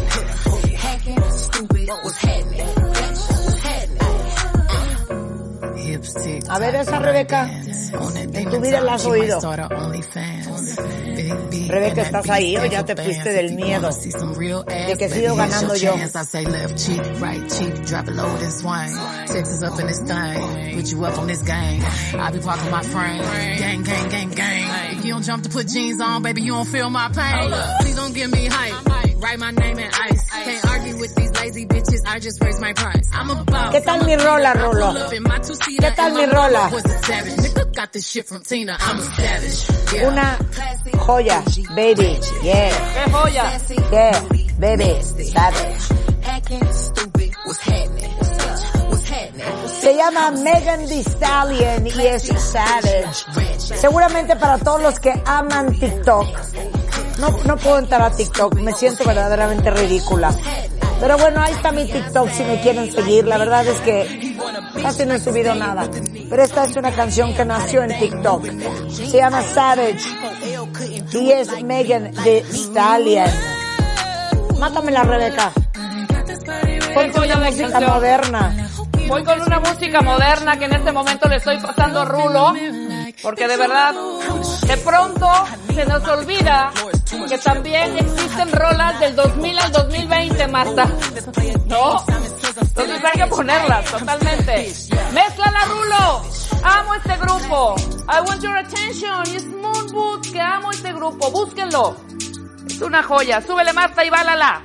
A ver esa Rebeca. En tu vida la has oído. Rebeca, ¿estás ahí o ya te fuiste del miedo? De que sigo ganando yo. Gang, gang, gang, gang. If you don't jump to put jeans on, baby, you don't feel my pain. Please don't give me hype. Write my name in ice. Can't argue with these lazy bitches. I just raise my price. I'm a boss. ¿Qué tal mi rola, Rolo? ¿Qué tal mi rola? Nigga got this shit from Tina. I'm a savage. Yeah. Una joya, baby. Yeah. ¡Qué joya! Yeah, baby. Savage. Acting stupid, what's happening? What's happening? Se llama Megan Thee Stallion y es Savage. Seguramente para todos los que aman TikTok. No, no puedo entrar a TikTok, me siento verdaderamente ridícula. Pero bueno, ahí está mi TikTok si me quieren seguir. La verdad es que casi no he subido nada. Pero esta es una canción que nació en TikTok. Se llama Savage y es Megan Thee Stallion. Mátamela, Rebeca. Ponte una música moderna. Voy con una música moderna que en este momento le estoy pasando rulo, porque de verdad, de pronto se nos olvida que también existen rolas del 2000 al 2020, Marta. ¿No? Entonces hay que ponerlas, totalmente. ¡Mézclala, Rulo! Amo este grupo. I want your attention. Es Moon Boots, que amo este grupo. Búsquenlo. Es una joya. Súbele, Marta, y bálala.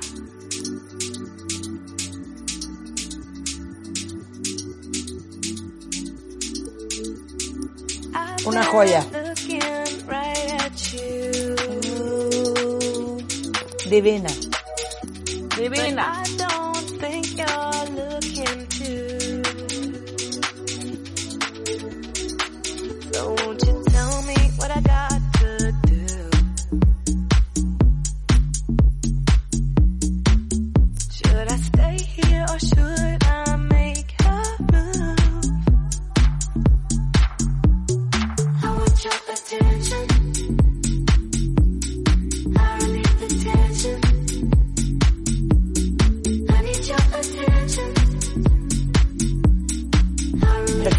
Una joya. Divina. Divina.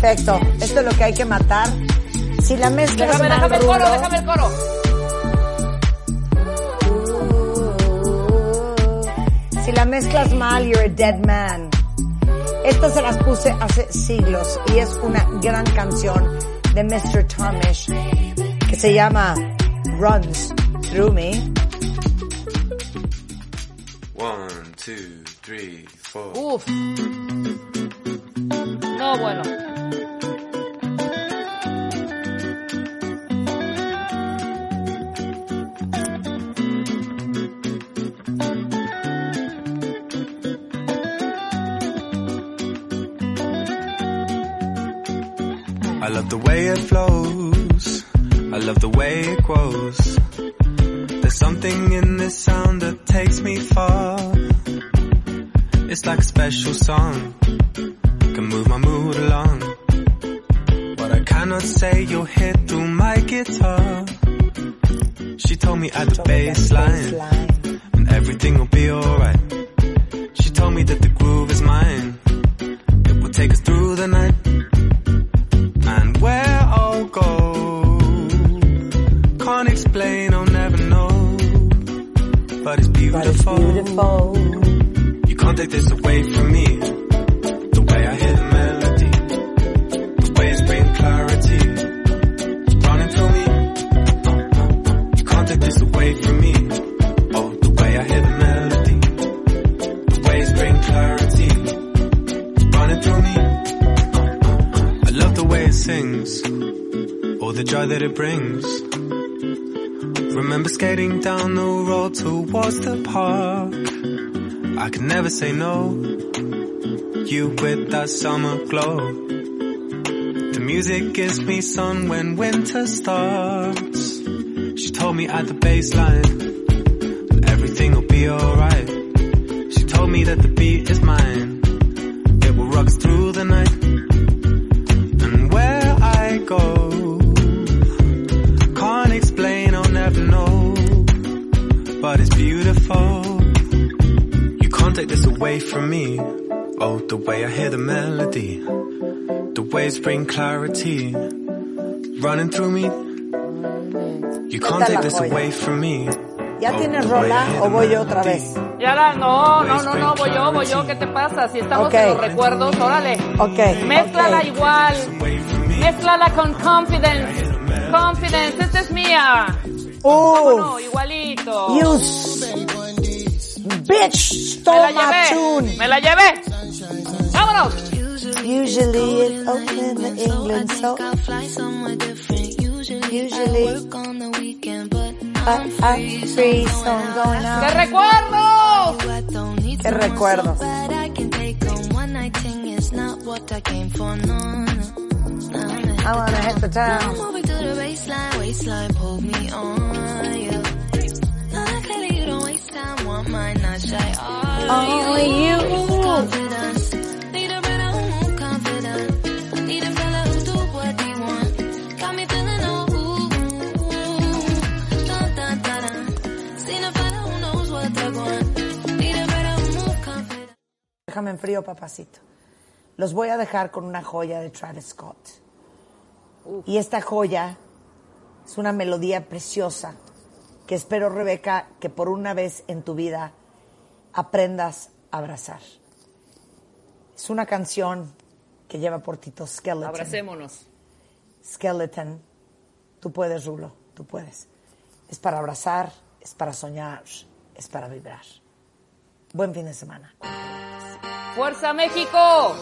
Perfecto. Esto es lo que hay que matar. Si la mezcla es Déjame, mal déjame el coro, déjame el coro. si la mezclas mal, you're a dead man. Esta se las puse hace siglos y es una gran canción de Mr. Tomish que se llama Runs Through Me. One, two, three, four. Uf. No, bueno. It flows. I love the way it grows. There's something in this sound that takes me far. It's like a special song. Can move my mood along. What I cannot say, you'll hear through my guitar. She told me at the bass line, and everything will be alright. She told me that the groove is mine. It will take us through the night. It's beautiful. You can't take this away from me. The way I hear the melody, the way it's bringing clarity, running through me. You can't take this away from me. Oh, the way I hear the melody, the way it's bringing clarity, running through me. I love the way it sings, all the joy that it brings. Skating down the road towards the park. I could never say no. You with that summer glow. The music gives me sun when winter starts. She told me at the baseline, everything will be alright. She told me that the beat is mine. Me. Oh, the way I hear the melody. The waves bring clarity. Running through me. You can't take this away from me. ¿Ya tienes rola o voy yo otra vez? Ya la, no, no, no, no, voy yo, voy yo, ¿qué te pasa? Si estamos Ok. en los recuerdos, órale. Ok. Mézclala ok. igual. Mézclala con confidence. Confidence, esta es mía. Uh, No, igualito. you s- Me la llevé. tune. Me la llevé. Vámonos. Usually it's open in England, so usually I, I free, so I'm going out. ¡Qué recuerdos! ¡Qué recuerdos! I wanna hit the town. Déjame en frío, papacito. Los voy a dejar con una joya de Travis Scott. Y esta joya es una melodía preciosa que espero, Rebeca, que por una vez en tu vida aprendas a abrazar. Es una canción que lleva por título Skeleton. Abracémonos. Skeleton. Tú puedes, Rulo, tú puedes. Es para abrazar, es para soñar, es para vibrar. Buen fin de semana. ¡Fuerza México!